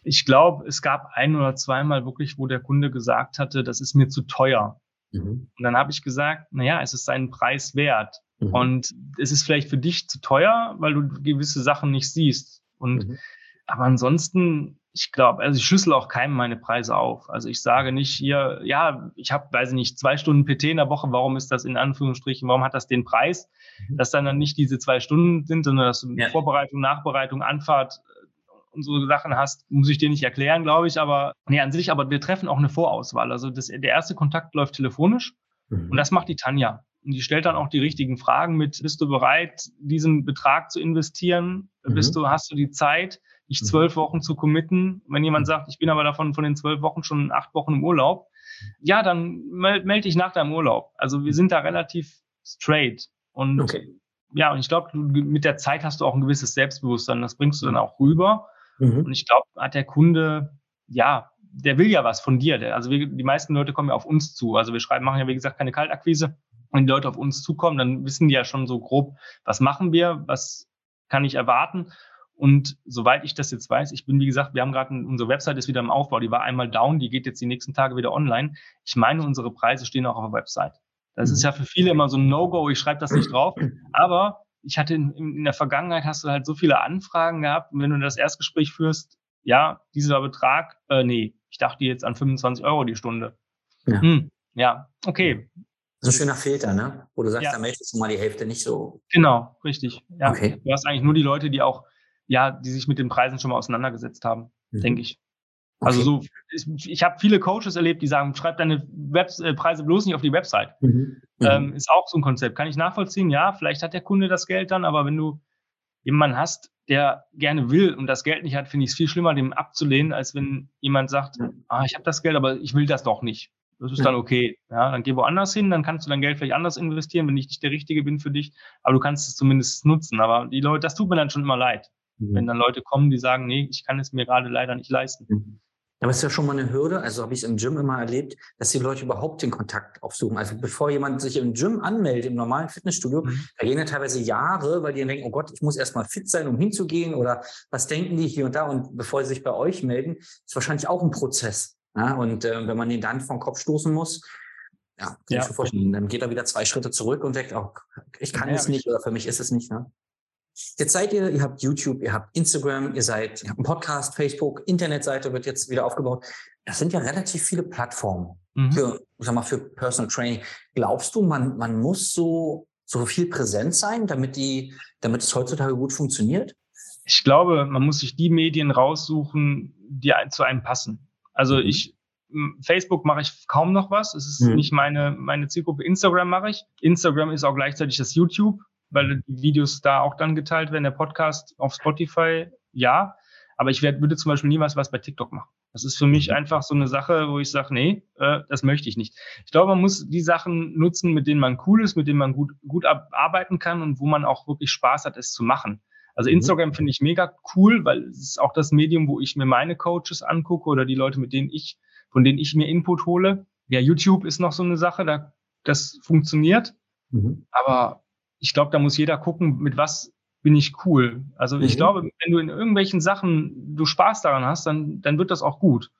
Ich glaube, es gab ein oder zweimal wirklich, wo der Kunde gesagt hatte, das ist mir zu teuer. Mhm. Und dann habe ich gesagt, na ja, es ist seinen Preis wert. Mhm. Und es ist vielleicht für dich zu teuer, weil du gewisse Sachen nicht siehst. Und mhm. aber ansonsten, ich glaube, also ich schlüssel auch keinem meine Preise auf. Also ich sage nicht hier, ja, ich habe, weiß ich nicht, zwei Stunden PT in der Woche, warum ist das in Anführungsstrichen, warum hat das den Preis? Mhm. Dass dann, dann nicht diese zwei Stunden sind, sondern dass du ja. Vorbereitung, Nachbereitung, Anfahrt, und so Sachen hast, muss ich dir nicht erklären, glaube ich, aber nee, an sich, aber wir treffen auch eine Vorauswahl. Also das, der erste Kontakt läuft telefonisch mhm. und das macht die Tanja. Und die stellt dann auch die richtigen Fragen mit, bist du bereit, diesen Betrag zu investieren? Mhm. Bist du, hast du die Zeit, dich mhm. zwölf Wochen zu committen? Wenn jemand mhm. sagt, ich bin aber davon von den zwölf Wochen schon acht Wochen im Urlaub, ja, dann melde meld dich nach deinem Urlaub. Also wir sind da relativ straight. Und okay. ja, und ich glaube, mit der Zeit hast du auch ein gewisses Selbstbewusstsein. Das bringst du dann auch rüber. Mhm. Und ich glaube, hat der Kunde, ja, der will ja was von dir. Also wir, die meisten Leute kommen ja auf uns zu. Also wir schreiben, machen ja, wie gesagt, keine Kaltakquise. Wenn die Leute auf uns zukommen, dann wissen die ja schon so grob, was machen wir, was kann ich erwarten. Und soweit ich das jetzt weiß, ich bin, wie gesagt, wir haben gerade, unsere Website ist wieder im Aufbau, die war einmal down, die geht jetzt die nächsten Tage wieder online. Ich meine, unsere Preise stehen auch auf der Website. Das ist mhm. ja für viele immer so ein No-Go, ich schreibe das nicht drauf. Aber ich hatte in, in, der Vergangenheit hast du halt so viele Anfragen gehabt und wenn du das Erstgespräch führst, ja, dieser Betrag, äh, nee, ich dachte jetzt an 25 Euro die Stunde. Ja, hm, ja okay. So ein schöner Filter, ne? Wo du sagst, ja. da möchtest du mal die Hälfte nicht so. Genau, richtig. Ja. Okay. Du hast eigentlich nur die Leute, die auch, ja, die sich mit den Preisen schon mal auseinandergesetzt haben, mhm. denke ich. Also so, ich, ich habe viele Coaches erlebt, die sagen, schreib deine Webs äh, Preise bloß nicht auf die Website. Mhm. Ähm, mhm. ist auch so ein Konzept. Kann ich nachvollziehen? Ja, vielleicht hat der Kunde das Geld dann, aber wenn du jemanden hast, der gerne will und das Geld nicht hat, finde ich es viel schlimmer, dem abzulehnen, als wenn jemand sagt, ah, ich habe das Geld, aber ich will das doch nicht. Das ist dann okay. Ja, dann geh woanders hin, dann kannst du dein Geld vielleicht anders investieren, wenn ich nicht der Richtige bin für dich, aber du kannst es zumindest nutzen. Aber die Leute, das tut mir dann schon immer leid. Mhm. Wenn dann Leute kommen, die sagen, nee, ich kann es mir gerade leider nicht leisten. Aber es ist ja schon mal eine Hürde, also habe ich es im Gym immer erlebt, dass die Leute überhaupt den Kontakt aufsuchen. Also bevor jemand sich im Gym anmeldet, im normalen Fitnessstudio, mhm. da gehen ja teilweise Jahre, weil die dann denken, oh Gott, ich muss erstmal fit sein, um hinzugehen oder was denken die hier und da. Und bevor sie sich bei euch melden, ist wahrscheinlich auch ein Prozess. Ja? Und äh, wenn man den dann vom Kopf stoßen muss, ja, kann ja. ich mir vorstellen, dann geht er wieder zwei Schritte zurück und denkt, oh, ich kann ja, es nicht oder für mich ist es nicht. Ne? Jetzt seid ihr, ihr habt YouTube, ihr habt Instagram, ihr seid, ihr habt einen Podcast, Facebook, Internetseite wird jetzt wieder aufgebaut. Das sind ja relativ viele Plattformen mhm. für, sag mal, für Personal Training. Glaubst du, man, man muss so so viel präsent sein, damit die, damit es heutzutage gut funktioniert? Ich glaube, man muss sich die Medien raussuchen, die zu einem passen. Also mhm. ich, Facebook mache ich kaum noch was. Es ist mhm. nicht meine, meine Zielgruppe. Instagram mache ich. Instagram ist auch gleichzeitig das YouTube, weil die Videos da auch dann geteilt werden. Der Podcast auf Spotify, ja. Aber ich werd, würde zum Beispiel niemals was bei TikTok machen. Das ist für mich mhm. einfach so eine Sache, wo ich sage, nee, äh, das möchte ich nicht. Ich glaube, man muss die Sachen nutzen, mit denen man cool ist, mit denen man gut, gut arbeiten kann und wo man auch wirklich Spaß hat, es zu machen. Also mhm. Instagram finde ich mega cool, weil es ist auch das Medium, wo ich mir meine Coaches angucke oder die Leute, mit denen ich, von denen ich mir Input hole. Ja, YouTube ist noch so eine Sache, da das funktioniert. Mhm. Aber ich glaube, da muss jeder gucken, mit was bin ich cool. Also mhm. ich glaube, wenn du in irgendwelchen Sachen du Spaß daran hast, dann, dann wird das auch gut.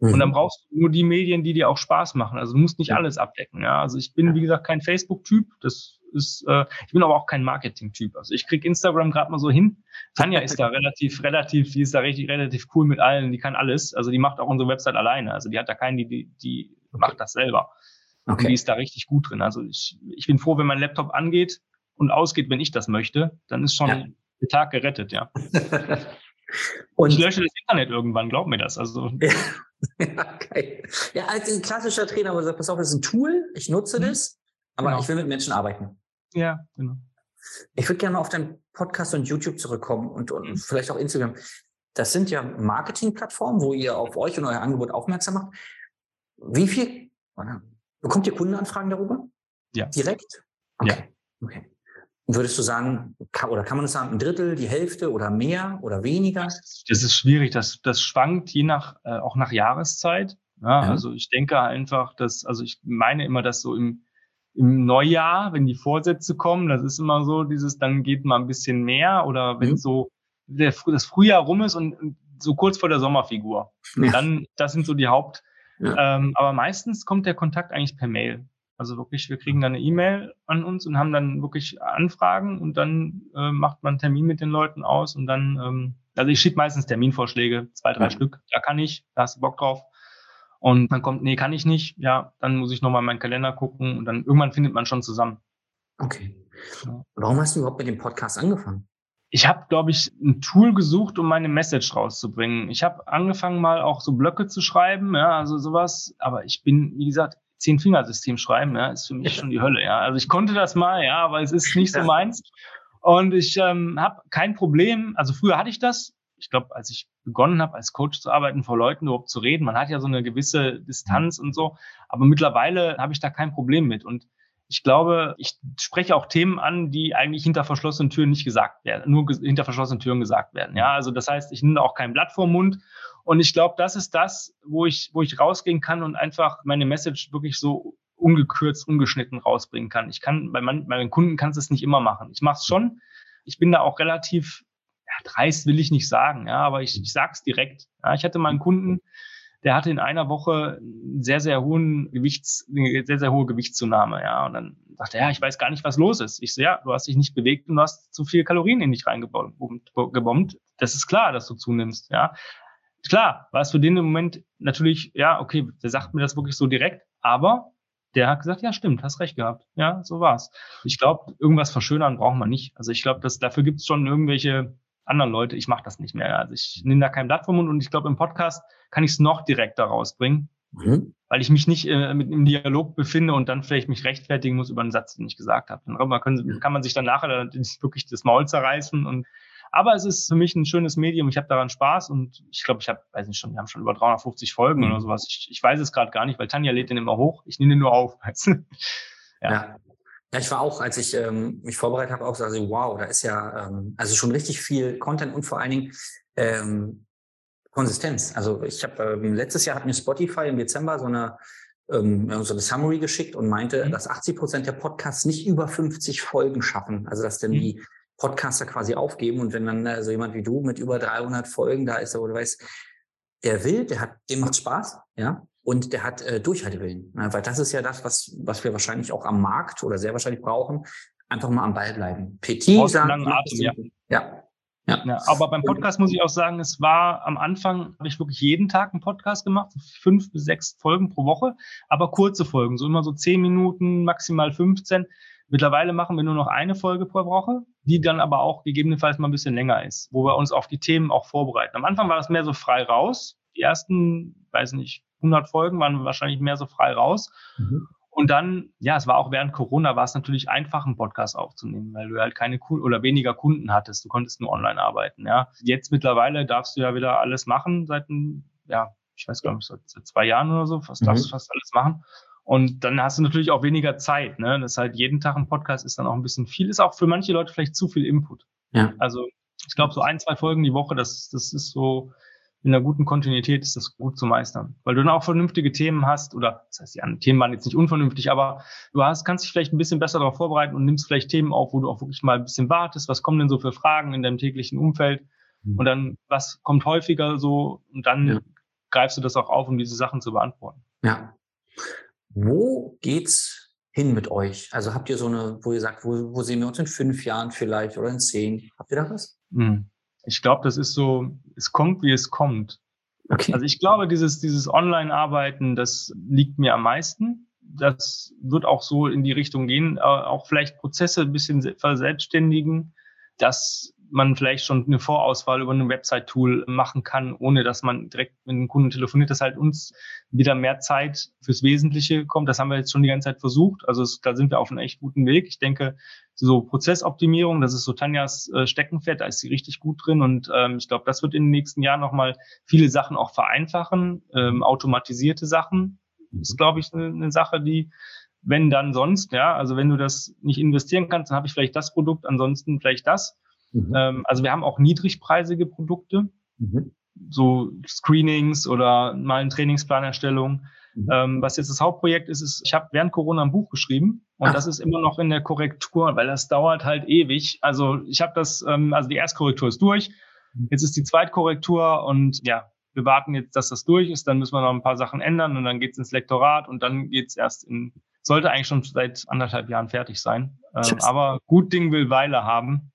Mhm. Und dann mhm. brauchst du nur die Medien, die dir auch Spaß machen. Also du musst nicht alles abdecken. Ja, also ich bin wie gesagt kein Facebook-Typ. Das ist, äh, ich bin aber auch kein Marketing-Typ. Also ich krieg Instagram gerade mal so hin. Tanja ist da relativ, relativ, die ist da richtig, relativ cool mit allen. Die kann alles. Also die macht auch unsere Website alleine. Also die hat da keinen, die, die, die macht das selber. Okay. Und die ist da richtig gut drin. Also ich, ich bin froh, wenn mein Laptop angeht und ausgeht, wenn ich das möchte, dann ist schon ja. der Tag gerettet, ja. und ich lösche das Internet irgendwann, glaub mir das. Also. Ja. Okay. ja, als ein klassischer Trainer, wo sagt, pass auf, das ist ein Tool, ich nutze mhm. das, aber genau. ich will mit Menschen arbeiten. Ja, genau. Ich würde gerne mal auf deinen Podcast und YouTube zurückkommen und, und mhm. vielleicht auch Instagram. Das sind ja Marketingplattformen, wo ihr auf euch und euer Angebot aufmerksam macht. Wie viel bekommt ihr Kundenanfragen darüber? Ja. Direkt? Okay. Ja. Okay. Würdest du sagen, kann, oder kann man das sagen, ein Drittel, die Hälfte oder mehr oder weniger? Das ist schwierig. Das, das schwankt je nach, äh, auch nach Jahreszeit. Ja, ja. Also ich denke einfach, dass, also ich meine immer, dass so im, im Neujahr, wenn die Vorsätze kommen, das ist immer so, dieses, dann geht mal ein bisschen mehr oder wenn mhm. so der, das Frühjahr rum ist und, und so kurz vor der Sommerfigur. Ja. Dann, das sind so die Haupt. Ja. Ähm, aber meistens kommt der Kontakt eigentlich per Mail. Also wirklich, wir kriegen dann eine E-Mail an uns und haben dann wirklich Anfragen und dann äh, macht man einen Termin mit den Leuten aus und dann, ähm, also ich schicke meistens Terminvorschläge, zwei, drei ja. Stück, da kann ich, da hast du Bock drauf. Und dann kommt, nee, kann ich nicht. Ja, dann muss ich nochmal in meinen Kalender gucken und dann irgendwann findet man schon zusammen. Okay. Ja. Warum hast du überhaupt mit dem Podcast angefangen? Ich habe, glaube ich, ein Tool gesucht, um meine Message rauszubringen. Ich habe angefangen, mal auch so Blöcke zu schreiben, ja, also sowas. Aber ich bin, wie gesagt, Zehn-Fingersystem schreiben, ja, ist für mich schon die Hölle, ja. Also ich konnte das mal, ja, aber es ist nicht so meins. Und ich ähm, habe kein Problem, also früher hatte ich das, ich glaube, als ich begonnen habe, als Coach zu arbeiten, vor Leuten überhaupt zu reden, man hat ja so eine gewisse Distanz und so, aber mittlerweile habe ich da kein Problem mit. Und ich glaube, ich spreche auch Themen an, die eigentlich hinter verschlossenen Türen nicht gesagt werden, nur hinter verschlossenen Türen gesagt werden. Ja, also das heißt, ich nehme auch kein Blatt vor Mund. Und ich glaube, das ist das, wo ich, wo ich rausgehen kann und einfach meine Message wirklich so ungekürzt, ungeschnitten rausbringen kann. Ich kann, bei, man, meinen Kunden kannst du es nicht immer machen. Ich mache es schon. Ich bin da auch relativ ja, dreist will ich nicht sagen, ja, aber ich, ich sag's direkt. Ja, ich hatte mal einen Kunden, der hatte in einer Woche sehr, sehr hohen Gewichts, sehr, sehr hohe Gewichtszunahme, ja. Und dann sagte er, ja, ich weiß gar nicht, was los ist. Ich so, ja, du hast dich nicht bewegt und du hast zu viel Kalorien in dich reingebombt. Das ist klar, dass du zunimmst, ja. Klar, war es für den im Moment natürlich, ja, okay, der sagt mir das wirklich so direkt, aber der hat gesagt, ja, stimmt, hast recht gehabt. Ja, so war's. Ich glaube, irgendwas verschönern braucht man nicht. Also ich glaube, dass dafür gibt es schon irgendwelche anderen Leute, ich mache das nicht mehr. Also ich nehme da kein Blatt vom Mund und ich glaube, im Podcast kann ich es noch direkter rausbringen, mhm. weil ich mich nicht äh, mit im Dialog befinde und dann vielleicht mich rechtfertigen muss über einen Satz, den ich gesagt habe. Dann können, kann man sich dann nachher wirklich das Maul zerreißen und aber es ist für mich ein schönes Medium. Ich habe daran Spaß und ich glaube, ich habe, weiß nicht schon, wir haben schon über 350 Folgen mhm. oder sowas. Ich, ich weiß es gerade gar nicht, weil Tanja lädt den immer hoch. Ich nehme den nur auf. Weißt du? ja. ja. Ja, ich war auch, als ich ähm, mich vorbereitet habe, auch so, also wow, da ist ja ähm, also schon richtig viel Content und vor allen Dingen ähm, Konsistenz. Also ich habe ähm, letztes Jahr hat mir Spotify im Dezember so eine ähm, so eine Summary geschickt und meinte, mhm. dass 80 Prozent der Podcasts nicht über 50 Folgen schaffen. Also dass dann mhm. die Podcaster quasi aufgeben und wenn dann äh, so jemand wie du mit über 300 Folgen da ist, wo du weißt, der will, der hat, dem macht Spaß, ja, und der hat äh, Durchhaltewillen. Ne? Weil das ist ja das, was, was wir wahrscheinlich auch am Markt oder sehr wahrscheinlich brauchen. Einfach mal am Ball bleiben. PT sagt, Atem, ja. ja. Ja. ja. aber beim Podcast muss ich auch sagen, es war am Anfang, habe ich wirklich jeden Tag einen Podcast gemacht, fünf bis sechs Folgen pro Woche, aber kurze Folgen, so immer so zehn Minuten, maximal 15. Mittlerweile machen wir nur noch eine Folge pro Woche, die dann aber auch gegebenenfalls mal ein bisschen länger ist, wo wir uns auf die Themen auch vorbereiten. Am Anfang war das mehr so frei raus. Die ersten, weiß nicht, 100 Folgen waren wahrscheinlich mehr so frei raus. Mhm. Und dann, ja, es war auch während Corona, war es natürlich einfach, einen Podcast aufzunehmen, weil du halt keine Kunden oder weniger Kunden hattest. Du konntest nur online arbeiten, ja. Jetzt mittlerweile darfst du ja wieder alles machen seit, ja, ich weiß gar nicht, seit, seit zwei Jahren oder so, fast, mhm. darfst du fast alles machen. Und dann hast du natürlich auch weniger Zeit. Ne? Das ist halt jeden Tag ein Podcast ist dann auch ein bisschen viel. Ist auch für manche Leute vielleicht zu viel Input. Ja. Also ich glaube, so ein, zwei Folgen die Woche, das, das ist so in einer guten Kontinuität ist das gut zu meistern. Weil du dann auch vernünftige Themen hast, oder das heißt, die Themen waren jetzt nicht unvernünftig, aber du hast, kannst dich vielleicht ein bisschen besser darauf vorbereiten und nimmst vielleicht Themen auf, wo du auch wirklich mal ein bisschen wartest, was kommen denn so für Fragen in deinem täglichen Umfeld mhm. und dann, was kommt häufiger so und dann ja. greifst du das auch auf, um diese Sachen zu beantworten. Ja. Wo geht's hin mit euch? Also habt ihr so eine, wo ihr sagt, wo, wo sehen wir uns in fünf Jahren vielleicht oder in zehn? Habt ihr da was? Hm. Ich glaube, das ist so, es kommt, wie es kommt. Okay. Also ich glaube, dieses, dieses Online-Arbeiten, das liegt mir am meisten. Das wird auch so in die Richtung gehen, äh, auch vielleicht Prozesse ein bisschen verselbstständigen, dass man vielleicht schon eine Vorauswahl über ein Website-Tool machen kann, ohne dass man direkt mit dem Kunden telefoniert, dass halt uns wieder mehr Zeit fürs Wesentliche kommt. Das haben wir jetzt schon die ganze Zeit versucht. Also es, da sind wir auf einem echt guten Weg. Ich denke, so Prozessoptimierung, das ist so Tanjas äh, Steckenpferd, da ist sie richtig gut drin. Und ähm, ich glaube, das wird in den nächsten Jahren nochmal viele Sachen auch vereinfachen. Ähm, automatisierte Sachen ist, glaube ich, eine, eine Sache, die wenn dann sonst, ja, also wenn du das nicht investieren kannst, dann habe ich vielleicht das Produkt, ansonsten vielleicht das. Mhm. Ähm, also wir haben auch niedrigpreisige Produkte, mhm. so Screenings oder mal eine Trainingsplanerstellung. Mhm. Ähm, was jetzt das Hauptprojekt ist, ist, ich habe während Corona ein Buch geschrieben und Ach. das ist immer noch in der Korrektur, weil das dauert halt ewig. Also ich habe das, ähm, also die Erstkorrektur ist durch, mhm. jetzt ist die Zweitkorrektur und ja, wir warten jetzt, dass das durch ist, dann müssen wir noch ein paar Sachen ändern und dann geht's ins Lektorat und dann geht's erst in, sollte eigentlich schon seit anderthalb Jahren fertig sein. Ähm, aber gut Ding will Weile haben.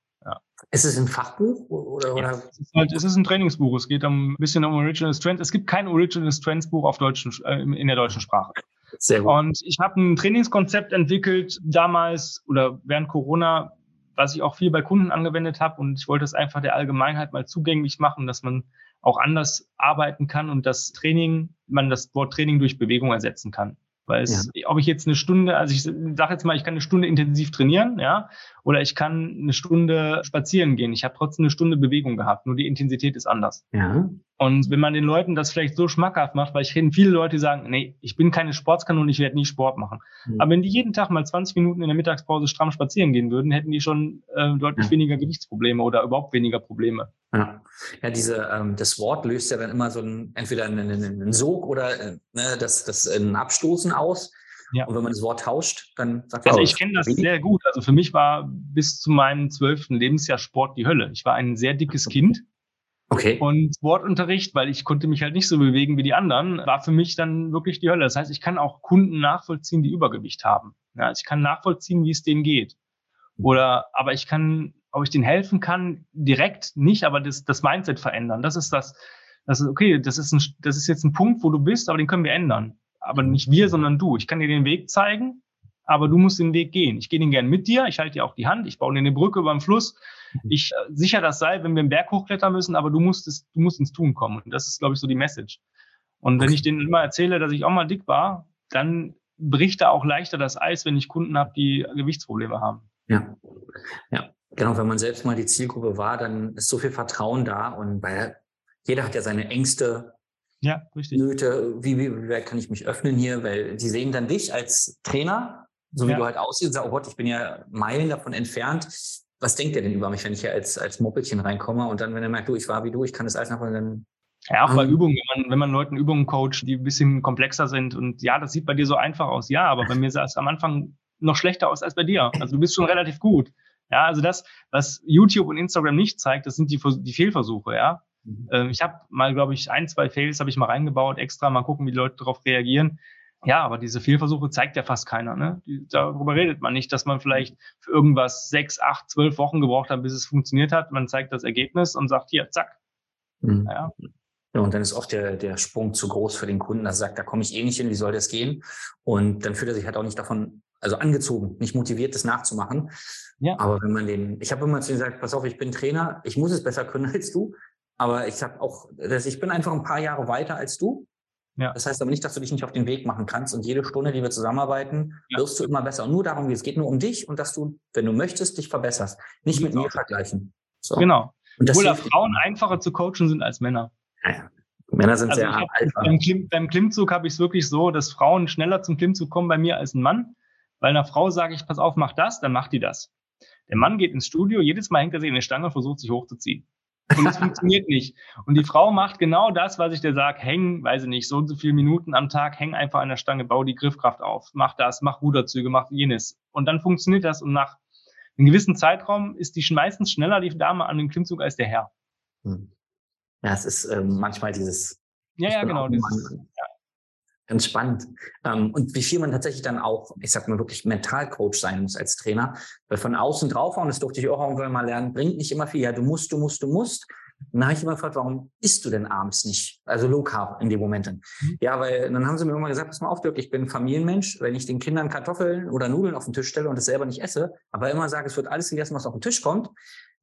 Ist es ein Fachbuch oder? oder? Ja, es, ist halt, es ist ein Trainingsbuch. Es geht um, ein bisschen um Original Strengths. Es gibt kein Original Strengths Buch auf deutschen, äh, in der deutschen Sprache. Sehr gut. Und ich habe ein Trainingskonzept entwickelt damals oder während Corona, was ich auch viel bei Kunden angewendet habe. Und ich wollte es einfach der Allgemeinheit mal zugänglich machen, dass man auch anders arbeiten kann und das Training, man das Wort Training durch Bewegung ersetzen kann. Weil es, ja. ob ich jetzt eine Stunde, also ich sage jetzt mal, ich kann eine Stunde intensiv trainieren, ja, oder ich kann eine Stunde spazieren gehen. Ich habe trotzdem eine Stunde Bewegung gehabt, nur die Intensität ist anders. Ja. Und wenn man den Leuten das vielleicht so schmackhaft macht, weil ich kenne viele Leute, die sagen, nee, ich bin keine Sportskanone, ich werde nie Sport machen. Mhm. Aber wenn die jeden Tag mal 20 Minuten in der Mittagspause stramm spazieren gehen würden, hätten die schon äh, deutlich ja. weniger Gewichtsprobleme oder überhaupt weniger Probleme. Ja, ja diese, ähm, das Wort löst ja dann immer so ein, entweder einen, einen, Sog oder äh, ne, das, das ein Abstoßen aus. Ja. Und wenn man das Wort tauscht, dann sagt man. Also ich kenne das sehr gut. Also für mich war bis zu meinem zwölften Lebensjahr Sport die Hölle. Ich war ein sehr dickes Kind Okay. Und Sportunterricht, weil ich konnte mich halt nicht so bewegen wie die anderen, war für mich dann wirklich die Hölle. Das heißt, ich kann auch Kunden nachvollziehen, die Übergewicht haben. Ja, also ich kann nachvollziehen, wie es denen geht. Oder, aber ich kann, ob ich denen helfen kann, direkt nicht, aber das, das Mindset verändern. Das ist das, das ist okay, das ist ein, das ist jetzt ein Punkt, wo du bist, aber den können wir ändern. Aber nicht wir, sondern du. Ich kann dir den Weg zeigen, aber du musst den Weg gehen. Ich gehe den gern mit dir, ich halte dir auch die Hand, ich baue dir eine Brücke über den Fluss, Mhm. Ich äh, sicher das Seil, wenn wir einen Berg hochklettern müssen, aber du musst es, du musst ins Tun kommen. Und das ist, glaube ich, so die Message. Und wenn ich denen immer erzähle, dass ich auch mal dick war, dann bricht da auch leichter das Eis, wenn ich Kunden habe, die Gewichtsprobleme haben. Ja. Ja. Genau, wenn man selbst mal die Zielgruppe war, dann ist so viel Vertrauen da und weil jeder hat ja seine Ängste, ja, richtig. Nöte, wie, wie, wie kann ich mich öffnen hier, weil die sehen dann dich als Trainer, so wie ja. du halt aussiehst, und sagen, oh Gott, ich bin ja Meilen davon entfernt was denkt er denn über mich, wenn ich hier als, als Moppelchen reinkomme und dann, wenn er merkt, du, ich war wie du, ich kann das alles nachholen, dann. Ja, auch bei Übungen, wenn man, wenn man Leuten Übungen coacht, die ein bisschen komplexer sind und ja, das sieht bei dir so einfach aus, ja, aber bei mir sah es am Anfang noch schlechter aus als bei dir. Also du bist schon relativ gut. Ja, also das, was YouTube und Instagram nicht zeigt, das sind die, die Fehlversuche, ja. Mhm. Ähm, ich habe mal, glaube ich, ein, zwei Fails habe ich mal reingebaut, extra mal gucken, wie die Leute darauf reagieren. Ja, aber diese Fehlversuche zeigt ja fast keiner. Ne? darüber redet man nicht, dass man vielleicht für irgendwas sechs, acht, zwölf Wochen gebraucht hat, bis es funktioniert hat. Man zeigt das Ergebnis und sagt, hier, zack. Mhm. Ja. Ja, und dann ist oft der, der Sprung zu groß für den Kunden, dass er sagt, da komme ich eh nicht hin, wie soll das gehen? Und dann fühlt er sich halt auch nicht davon also angezogen, nicht motiviert, das nachzumachen. Ja. Aber wenn man den, ich habe immer zu ihm gesagt, pass auf, ich bin Trainer, ich muss es besser können als du, aber ich habe auch, dass ich bin einfach ein paar Jahre weiter als du. Ja. Das heißt aber nicht, dass du dich nicht auf den Weg machen kannst. Und jede Stunde, die wir zusammenarbeiten, ja. wirst du immer besser. Und nur darum geht es. geht nur um dich und dass du, wenn du möchtest, dich verbesserst. Nicht mit mir vergleichen. So. Genau. Und Obwohl Frauen einfacher zu coachen sind als Männer. Ja, Männer sind also sehr einfach. Beim, Klim, beim Klimmzug habe ich es wirklich so, dass Frauen schneller zum Klimmzug kommen bei mir als ein Mann. Weil einer Frau sage ich, pass auf, mach das, dann macht die das. Der Mann geht ins Studio, jedes Mal hängt er sich in eine Stange und versucht sich hochzuziehen. Und es funktioniert nicht. Und die Frau macht genau das, was ich dir sage, häng, weiß ich nicht, so und so viele Minuten am Tag, häng einfach an der Stange, bau die Griffkraft auf, mach das, mach Ruderzüge, mach jenes. Und dann funktioniert das und nach einem gewissen Zeitraum ist die meistens schneller, die Dame, an dem Klimmzug als der Herr. Hm. Ja, es ist ähm, manchmal dieses. Ja, ja, genau. Dieses. Ganz spannend. Ähm, und wie viel man tatsächlich dann auch, ich sag mal, wirklich Mentalcoach sein muss als Trainer. Weil von außen draufhauen, das durfte ich auch irgendwann mal lernen, bringt nicht immer viel. Ja, du musst, du musst, du musst. Und dann habe ich immer gefragt, warum isst du denn abends nicht? Also Low Carb in den Momenten. Mhm. Ja, weil dann haben sie mir irgendwann gesagt, pass mal auf, Dirk, ich bin Familienmensch. Wenn ich den Kindern Kartoffeln oder Nudeln auf den Tisch stelle und es selber nicht esse, aber immer sage, es wird alles gegessen, was auf den Tisch kommt,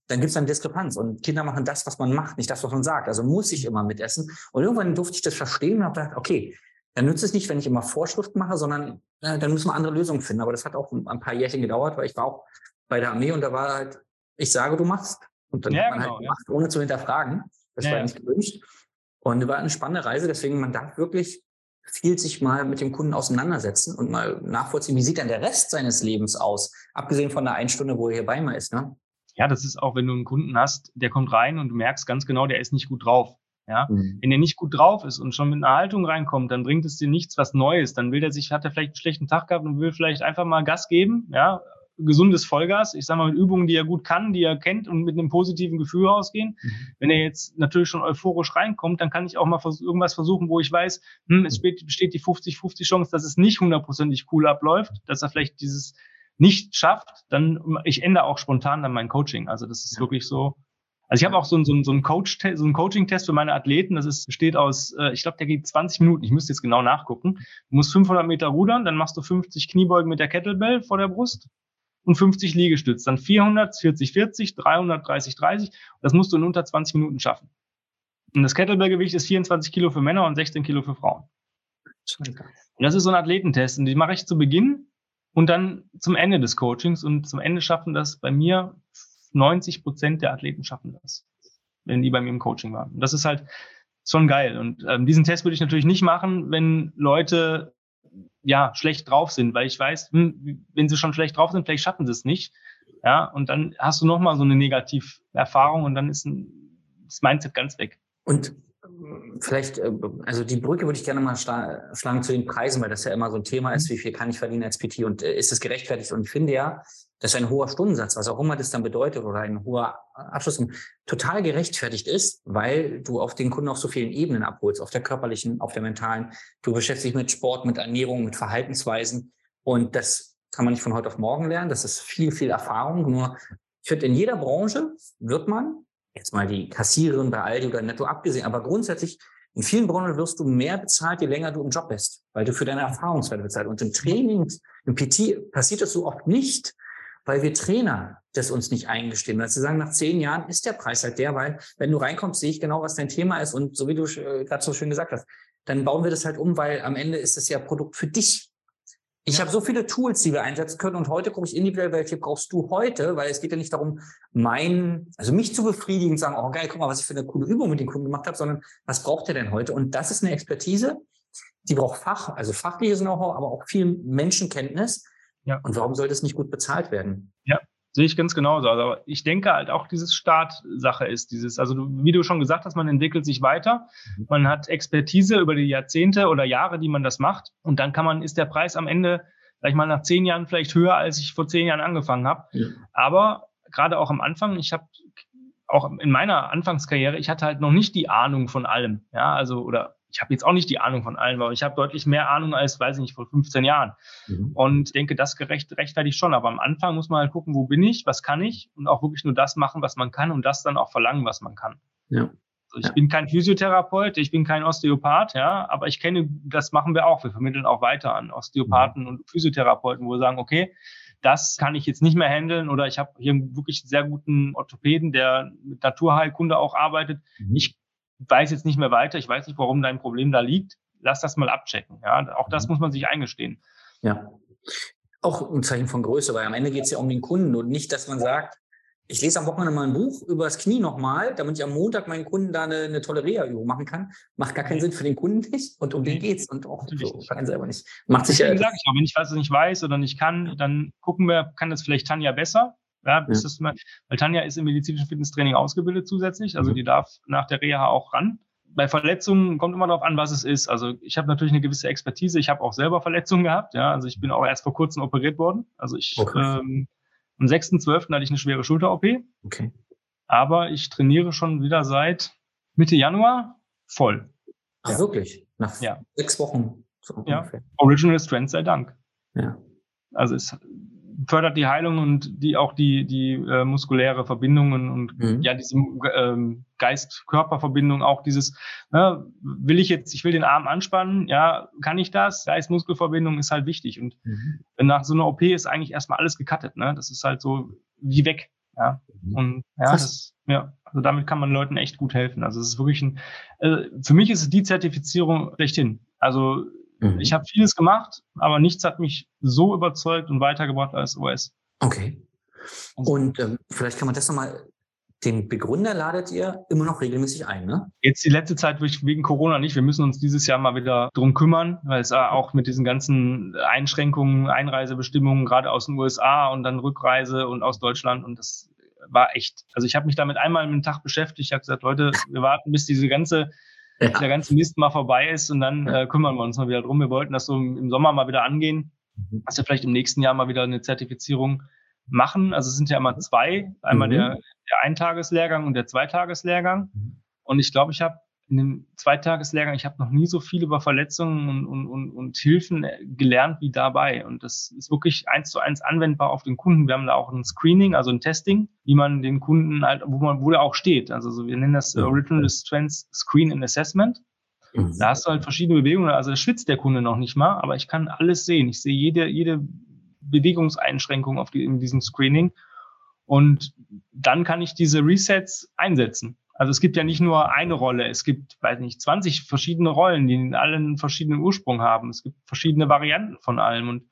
dann gibt es eine Diskrepanz. Und Kinder machen das, was man macht, nicht das, was man sagt. Also muss ich immer mitessen. Und irgendwann durfte ich das verstehen und habe gedacht, okay, dann nützt es nicht, wenn ich immer Vorschriften mache, sondern äh, dann müssen wir andere Lösungen finden. Aber das hat auch ein, paar Jährchen gedauert, weil ich war auch bei der Armee und da war halt, ich sage, du machst. Und dann ja, hat man halt genau, halt gemacht, ja. ohne zu hinterfragen. Das ja, war nicht gewünscht. Und war eine spannende Reise, deswegen man darf wirklich viel sich mal mit dem Kunden auseinandersetzen und mal nachvollziehen, wie sieht denn der Rest seines Lebens aus, abgesehen von der einen Stunde, wo er hier bei mir ist. Ne? Ja, das ist auch, wenn du einen Kunden hast, der kommt rein und du merkst ganz genau, der ist nicht gut drauf. Ja, mhm. wenn er nicht gut drauf ist und schon mit einer Haltung reinkommt, dann bringt es dir nichts was Neues. Dann will er sich, hat er vielleicht einen schlechten Tag gehabt und will vielleicht einfach mal Gas geben, ja, gesundes Vollgas. Ich sage mal mit Übungen, die er gut kann, die er kennt und mit einem positiven Gefühl rausgehen. Mhm. Wenn er jetzt natürlich schon euphorisch reinkommt, dann kann ich auch mal vers irgendwas versuchen, wo ich weiß, hm, es besteht die 50-50 Chance, dass es nicht hundertprozentig cool abläuft, dass er vielleicht dieses nicht schafft, dann ich ändere auch spontan dann mein Coaching. Also das ist wirklich so, also ich habe auch so, ein, so, ein, so einen Coach, so einen Coaching-Test für meine Athleten. Das ist, besteht aus, äh, ich glaube, der geht 20 Minuten. Ich müsste jetzt genau nachgucken. Du musst 500 Meter rudern, dann machst du 50 Kniebeugen mit der Kettlebell vor der Brust und 50 Liegestütz. Dann 400, 40, 40, 300, 30, 30. Das musst du in unter 20 Minuten schaffen. Und das Kettlebell-Gewicht ist 24 Kilo für Männer und 16 Kilo für Frauen. Und das ist so ein Athletentest. Und die mache ich zu Beginn und dann zum Ende des Coachings. Und zum Ende schaffen das bei mir 90 Prozent der Athleten schaffen das, wenn die bei mir im Coaching waren. Und das ist halt schon geil. Und ähm, diesen Test würde ich natürlich nicht machen, wenn Leute ja schlecht drauf sind, weil ich weiß, hm, wenn sie schon schlecht drauf sind, vielleicht schaffen sie es nicht. Ja, und dann hast du nochmal so eine Negativerfahrung und dann ist ein, das Mindset ganz weg. Und vielleicht, äh, also die Brücke würde ich gerne mal schlagen zu den Preisen, weil das ja immer so ein Thema ist, mhm. wie viel kann ich verdienen als PT und äh, ist es gerechtfertigt? Und ich finde ja, dass ein hoher Stundensatz, was auch immer das dann bedeutet, oder ein hoher Abschluss total gerechtfertigt ist, weil du auf den Kunden auf so vielen Ebenen abholst, auf der körperlichen, auf der mentalen. Du beschäftigst dich mit Sport, mit Ernährung, mit Verhaltensweisen und das kann man nicht von heute auf morgen lernen. Das ist viel, viel Erfahrung. Nur ich finde, in jeder Branche wird man jetzt mal die Kassiererin bei Aldi oder Netto abgesehen, aber grundsätzlich in vielen Branchen wirst du mehr bezahlt, je länger du im Job bist, weil du für deine Erfahrungswerte bezahlt. Und im Training, im PT passiert das so oft nicht, weil wir Trainer das uns nicht eingestehen. Weil sie sagen, nach zehn Jahren ist der Preis halt der, weil wenn du reinkommst, sehe ich genau, was dein Thema ist. Und so wie du äh, gerade so schön gesagt hast, dann bauen wir das halt um, weil am Ende ist es ja Produkt für dich. Ich ja. habe so viele Tools, die wir einsetzen können und heute gucke ich individuell, welche brauchst du heute, weil es geht ja nicht darum, mein, also mich zu befriedigen und sagen, oh geil, guck mal, was ich für eine coole Übung mit den Kunden gemacht habe, sondern was braucht er denn heute? Und das ist eine Expertise, die braucht Fach, also fachliches Know-how, aber auch viel Menschenkenntnis. Ja. Und warum soll das nicht gut bezahlt werden? Ja, Sehe ich ganz genauso. Also ich denke halt auch dieses Startsache ist dieses, also wie du schon gesagt hast, man entwickelt sich weiter. Mhm. Man hat Expertise über die Jahrzehnte oder Jahre, die man das macht. Und dann kann man, ist der Preis am Ende, sag ich mal, nach zehn Jahren vielleicht höher, als ich vor zehn Jahren angefangen habe. Ja. Aber gerade auch am Anfang, ich habe auch in meiner Anfangskarriere, ich hatte halt noch nicht die Ahnung von allem. Ja, also, oder ich habe jetzt auch nicht die Ahnung von allen, aber ich habe deutlich mehr Ahnung als, weiß ich nicht, vor 15 Jahren. Mhm. Und denke, das gerecht, rechtfertigt schon. Aber am Anfang muss man halt gucken, wo bin ich, was kann ich und auch wirklich nur das machen, was man kann und das dann auch verlangen, was man kann. Ja. Also ich bin kein Physiotherapeut, ich bin kein Osteopath, ja, aber ich kenne, das machen wir auch. Wir vermitteln auch weiter an Osteopathen mhm. und Physiotherapeuten, wo wir sagen, okay, das kann ich jetzt nicht mehr handeln oder ich habe hier einen wirklich sehr guten Orthopäden, der mit Naturheilkunde auch arbeitet. Mhm. Ich weiß jetzt nicht mehr weiter, ich weiß nicht, warum dein Problem da liegt. Lass das mal abchecken. Ja, auch das mhm. muss man sich eingestehen. Ja. Auch ein Zeichen von Größe, weil am Ende geht es ja um den Kunden und nicht, dass man sagt, ich lese am Wochenende mal ein Buch über das Knie nochmal, damit ich am Montag meinen Kunden da eine, eine tolle Reha-Übung machen kann. Macht gar keinen Sinn für den Kunden nicht und um nee. den geht's und auch so, für einen selber nicht. Macht sich ja. Sag ich auch, wenn ich was nicht weiß oder nicht kann, dann gucken wir, kann das vielleicht Tanja besser? Ja, ja. Das mal, weil Tanja ist im medizinischen Fitnesstraining ausgebildet zusätzlich, also mhm. die darf nach der Reha auch ran. Bei Verletzungen kommt immer darauf an, was es ist. Also ich habe natürlich eine gewisse Expertise. Ich habe auch selber Verletzungen gehabt. Ja, also ich bin auch erst vor kurzem operiert worden. Also ich okay. ähm, am 6.12. hatte ich eine schwere Schulter-OP. Okay. Aber ich trainiere schon wieder seit Mitte Januar voll. Ach, ja. wirklich? Nach ja. sechs Wochen? So ja. Original Strength sei Dank. Ja. Also es fördert die Heilung und die auch die die äh, muskuläre Verbindungen und mhm. ja diese ähm, Geist-Körper-Verbindung auch dieses ne, will ich jetzt ich will den Arm anspannen ja kann ich das Geist-Muskelverbindung ist halt wichtig und mhm. nach so einer OP ist eigentlich erstmal alles gecuttet ne das ist halt so wie weg ja mhm. und ja das, ja also damit kann man Leuten echt gut helfen also es ist wirklich ein äh, für mich ist es die Zertifizierung schlechthin also Mhm. Ich habe vieles gemacht, aber nichts hat mich so überzeugt und weitergebracht als OS. Okay. Und ähm, vielleicht kann man das nochmal, den Begründer ladet ihr immer noch regelmäßig ein, ne? Jetzt die letzte Zeit wegen Corona nicht. Wir müssen uns dieses Jahr mal wieder drum kümmern, weil es auch mit diesen ganzen Einschränkungen, Einreisebestimmungen, gerade aus den USA und dann Rückreise und aus Deutschland und das war echt. Also ich habe mich damit einmal einen Tag beschäftigt. Ich habe gesagt, Leute, wir warten, bis diese ganze ja. der ganze Mist mal vorbei ist und dann äh, kümmern wir uns mal wieder drum. Wir wollten das so im Sommer mal wieder angehen, mhm. dass wir vielleicht im nächsten Jahr mal wieder eine Zertifizierung machen. Also es sind ja immer zwei, einmal mhm. der, der Eintageslehrgang und der Zweitageslehrgang. Mhm. Und ich glaube, ich habe in dem Zweitageslehrgang, ich habe noch nie so viel über Verletzungen und, und, und, und Hilfen äh, gelernt wie dabei. Und das ist wirklich eins zu eins anwendbar auf den Kunden. Wir haben da auch ein Screening, also ein Testing, wie man den Kunden halt, wo man, wo der auch steht. Also so, wir nennen das Original Strength Screen and Assessment. Mhm. Da hast du halt verschiedene Bewegungen. Also da schwitzt der Kunde noch nicht mal, aber ich kann alles sehen. Ich sehe jede, jede Bewegungseinschränkung auf die, in diesem Screening. Und dann kann ich diese Resets einsetzen. Also es gibt ja nicht nur eine Rolle, es gibt, weiß nicht, 20 verschiedene Rollen, die in allen verschiedenen Ursprung haben. Es gibt verschiedene Varianten von allem. Und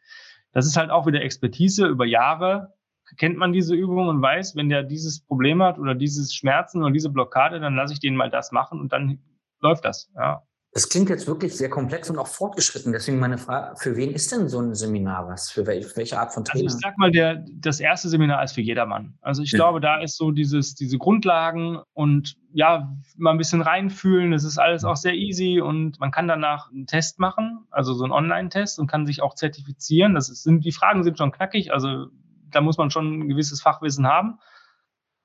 das ist halt auch wieder Expertise. Über Jahre kennt man diese Übung und weiß, wenn der dieses Problem hat oder dieses Schmerzen oder diese Blockade, dann lasse ich den mal das machen und dann läuft das. Ja. Das klingt jetzt wirklich sehr komplex und auch fortgeschritten. Deswegen meine Frage, für wen ist denn so ein Seminar was? Für welche, Art von Trainer? Also ich sag mal, der, das erste Seminar ist für jedermann. Also ich ja. glaube, da ist so dieses, diese Grundlagen und ja, mal ein bisschen reinfühlen. Das ist alles auch sehr easy und man kann danach einen Test machen, also so einen Online-Test und kann sich auch zertifizieren. Das sind, die Fragen sind schon knackig, also da muss man schon ein gewisses Fachwissen haben.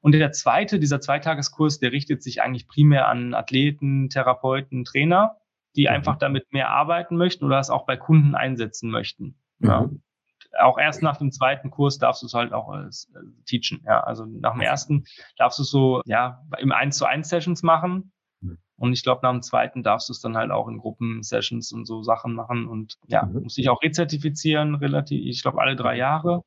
Und der zweite, dieser Zweitageskurs, der richtet sich eigentlich primär an Athleten, Therapeuten, Trainer, die mhm. einfach damit mehr arbeiten möchten oder es auch bei Kunden einsetzen möchten. Mhm. Ja. Auch erst nach dem zweiten Kurs darfst du es halt auch äh, teachen. Ja, also nach dem ersten darfst du es so, ja, im 1 zu 1 Sessions machen. Mhm. Und ich glaube, nach dem zweiten darfst du es dann halt auch in Gruppen-Sessions und so Sachen machen und ja, mhm. muss dich auch rezertifizieren, relativ, ich glaube, alle drei Jahre.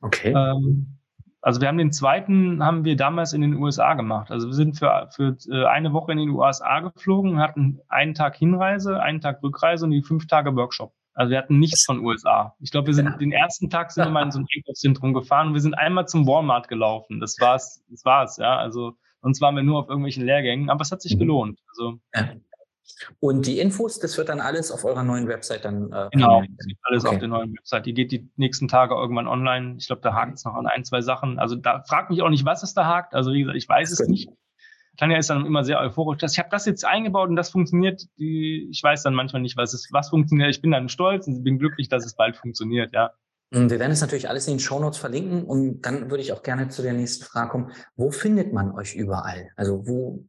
Okay. Ähm, also wir haben den zweiten, haben wir damals in den USA gemacht. Also wir sind für, für äh, eine Woche in den USA geflogen, hatten einen Tag Hinreise, einen Tag Rückreise und die fünf Tage Workshop. Also wir hatten nichts von USA. Ich glaube, wir sind ja. den ersten Tag sind wir mal in so ein Einkaufszentrum gefahren und wir sind einmal zum Walmart gelaufen. Das war's, das war's, ja. Also sonst waren wir nur auf irgendwelchen Lehrgängen, aber es hat sich mhm. gelohnt. Also ja. Und die Infos, das wird dann alles auf eurer neuen Website dann. Äh, genau, alles okay. auf der neuen Website. Die geht die nächsten Tage irgendwann online. Ich glaube, da hakt es noch an ein, zwei Sachen. Also da fragt mich auch nicht, was es da hakt. Also wie gesagt, ich weiß es nicht. Tanja ist dann immer sehr euphorisch. Ich habe das jetzt eingebaut und das funktioniert. Die, ich weiß dann manchmal nicht, was es, was funktioniert. Ich bin dann stolz und bin glücklich, dass es bald funktioniert, ja. Wir werden es natürlich alles in den Shownotes verlinken und dann würde ich auch gerne zu der nächsten Frage kommen. Wo findet man euch überall? Also wo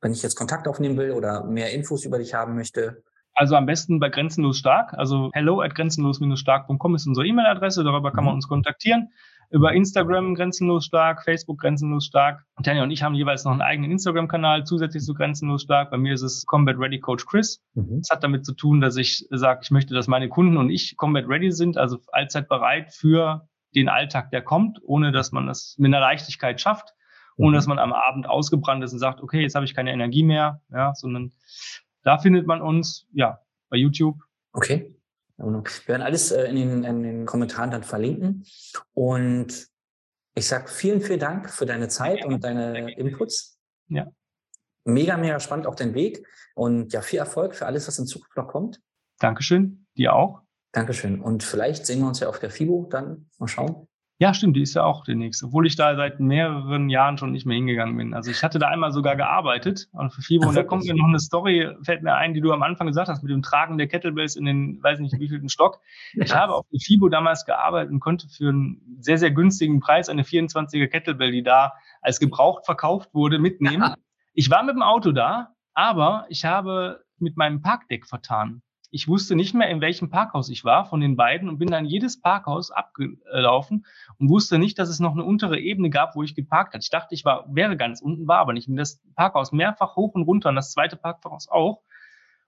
wenn ich jetzt Kontakt aufnehmen will oder mehr Infos über dich haben möchte? Also am besten bei Grenzenlos Stark. Also hello at grenzenlos-stark.com ist unsere E-Mail-Adresse. Darüber kann man mhm. uns kontaktieren. über Instagram grenzenlos stark, Facebook grenzenlos stark. Tanja und ich haben jeweils noch einen eigenen Instagram-Kanal zusätzlich zu grenzenlos stark. Bei mir ist es Combat Ready Coach Chris. Mhm. Das hat damit zu tun, dass ich sage, ich möchte, dass meine Kunden und ich Combat Ready sind, also allzeit bereit für den Alltag, der kommt, ohne dass man das mit einer Leichtigkeit schafft, ohne dass mhm. man am Abend ausgebrannt ist und sagt, okay, jetzt habe ich keine Energie mehr, ja, sondern da findet man uns, ja, bei YouTube. Okay. Wir werden alles äh, in, den, in den Kommentaren dann verlinken. Und ich sage vielen, vielen Dank für deine Zeit und deine Inputs. Ja. Mega, mega spannend auch dein Weg. Und ja, viel Erfolg für alles, was in Zukunft noch kommt. Dankeschön. Dir auch. Dankeschön. Und vielleicht sehen wir uns ja auf der FIBO dann. Mal schauen. Ja, stimmt, die ist ja auch demnächst, obwohl ich da seit mehreren Jahren schon nicht mehr hingegangen bin. Also ich hatte da einmal sogar gearbeitet für FIBO und da kommt mir noch eine Story, fällt mir ein, die du am Anfang gesagt hast, mit dem Tragen der Kettlebells in den, weiß nicht, wievielten Stock. Ich habe auf der FIBO damals gearbeitet und konnte für einen sehr, sehr günstigen Preis eine 24er Kettlebell, die da als gebraucht verkauft wurde, mitnehmen. Ich war mit dem Auto da, aber ich habe mit meinem Parkdeck vertan ich wusste nicht mehr, in welchem Parkhaus ich war von den beiden und bin dann jedes Parkhaus abgelaufen und wusste nicht, dass es noch eine untere Ebene gab, wo ich geparkt hatte. Ich dachte, ich war, wäre ganz unten, war aber nicht. Und das Parkhaus mehrfach hoch und runter und das zweite Parkhaus auch.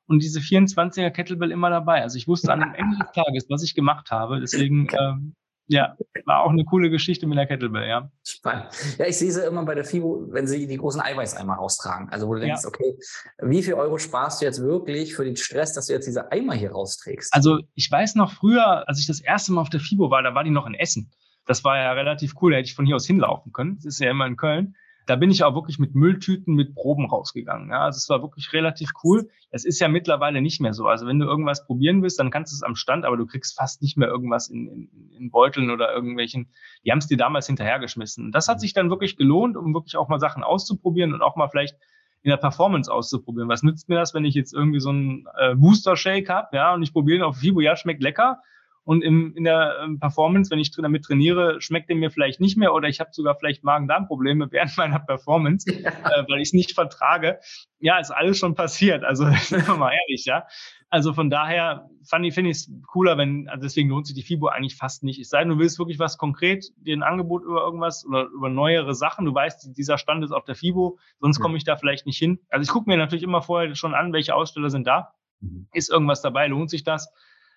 Und diese 24er Kettlebell immer dabei. Also ich wusste an dem Ende des Tages, was ich gemacht habe. Deswegen ähm, ja, war auch eine coole Geschichte mit der Kettlebell, ja. Spannend. Ja, ich sehe sie immer bei der FIBO, wenn sie die großen Eiweißeimer austragen. Also wo du denkst, ja. okay, wie viel Euro sparst du jetzt wirklich für den Stress, dass du jetzt diese Eimer hier rausträgst? Also ich weiß noch früher, als ich das erste Mal auf der FIBO war, da war die noch in Essen. Das war ja relativ cool, da hätte ich von hier aus hinlaufen können. Das ist ja immer in Köln da bin ich auch wirklich mit Mülltüten, mit Proben rausgegangen. Ja, also es war wirklich relativ cool. Es ist ja mittlerweile nicht mehr so. Also wenn du irgendwas probieren willst, dann kannst du es am Stand, aber du kriegst fast nicht mehr irgendwas in, in, in Beuteln oder irgendwelchen. Die haben es dir damals hinterhergeschmissen. Das hat sich dann wirklich gelohnt, um wirklich auch mal Sachen auszuprobieren und auch mal vielleicht in der Performance auszuprobieren. Was nützt mir das, wenn ich jetzt irgendwie so einen äh, Booster Shake habe, ja, und ich probiere ihn auf Fibo, ja, schmeckt lecker, und im, in der ähm, Performance, wenn ich damit trainiere, schmeckt er mir vielleicht nicht mehr oder ich habe sogar vielleicht Magen-Darm-Probleme während meiner Performance, ja. äh, weil ich es nicht vertrage. Ja, ist alles schon passiert. Also sind wir mal ehrlich, ja. Also von daher fand ich, finde ich es cooler, wenn, also deswegen lohnt sich die FIBO eigentlich fast nicht. Es sei denn, du willst wirklich was konkret, dir ein Angebot über irgendwas oder über neuere Sachen. Du weißt, dieser Stand ist auf der FIBO, sonst komme ich da vielleicht nicht hin. Also ich gucke mir natürlich immer vorher schon an, welche Aussteller sind da. Mhm. Ist irgendwas dabei, lohnt sich das?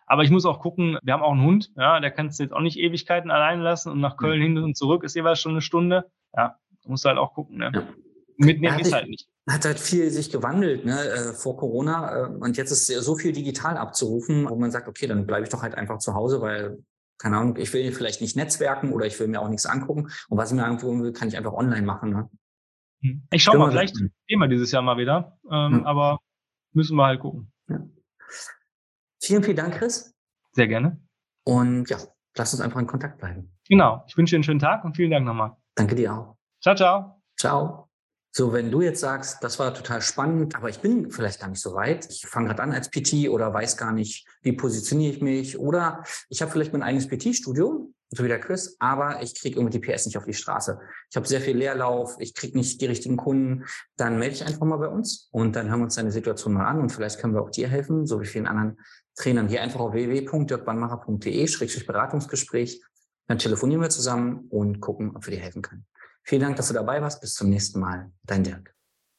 Aber ich muss auch gucken, wir haben auch einen Hund, ja, der kannst du jetzt auch nicht Ewigkeiten allein lassen und nach Köln hin und zurück ist jeweils schon eine Stunde. Ja, musst du halt auch gucken, ne? Ja. Mitnehmen ist halt nicht. Hat halt viel sich gewandelt, ne, äh, vor Corona. Äh, und jetzt ist so viel digital abzurufen, wo man sagt, okay, dann bleibe ich doch halt einfach zu Hause, weil keine Ahnung, ich will vielleicht nicht netzwerken oder ich will mir auch nichts angucken. Und was ich mir angucken will, kann ich einfach online machen. Ne? Hm. Ich schaue mal, vielleicht Thema dieses Jahr mal wieder. Ähm, ja. Aber müssen wir halt gucken. Ja. Vielen, vielen Dank, Chris. Sehr gerne. Und ja, lass uns einfach in Kontakt bleiben. Genau. Ich wünsche dir einen schönen Tag und vielen Dank nochmal. Danke dir auch. Ciao, ciao. Ciao. So, wenn du jetzt sagst, das war total spannend, aber ich bin vielleicht gar nicht so weit. Ich fange gerade an als PT oder weiß gar nicht, wie positioniere ich mich. Oder ich habe vielleicht mein eigenes PT-Studio, so wie der Chris, aber ich kriege irgendwie die PS nicht auf die Straße. Ich habe sehr viel Leerlauf, ich kriege nicht die richtigen Kunden. Dann melde ich einfach mal bei uns und dann hören wir uns deine Situation mal an und vielleicht können wir auch dir helfen, so wie vielen anderen Trainern. Hier einfach auf www.dirkbannmacher.de-beratungsgespräch. Dann telefonieren wir zusammen und gucken, ob wir dir helfen können. Vielen Dank, dass du dabei warst. Bis zum nächsten Mal. Dein Dirk.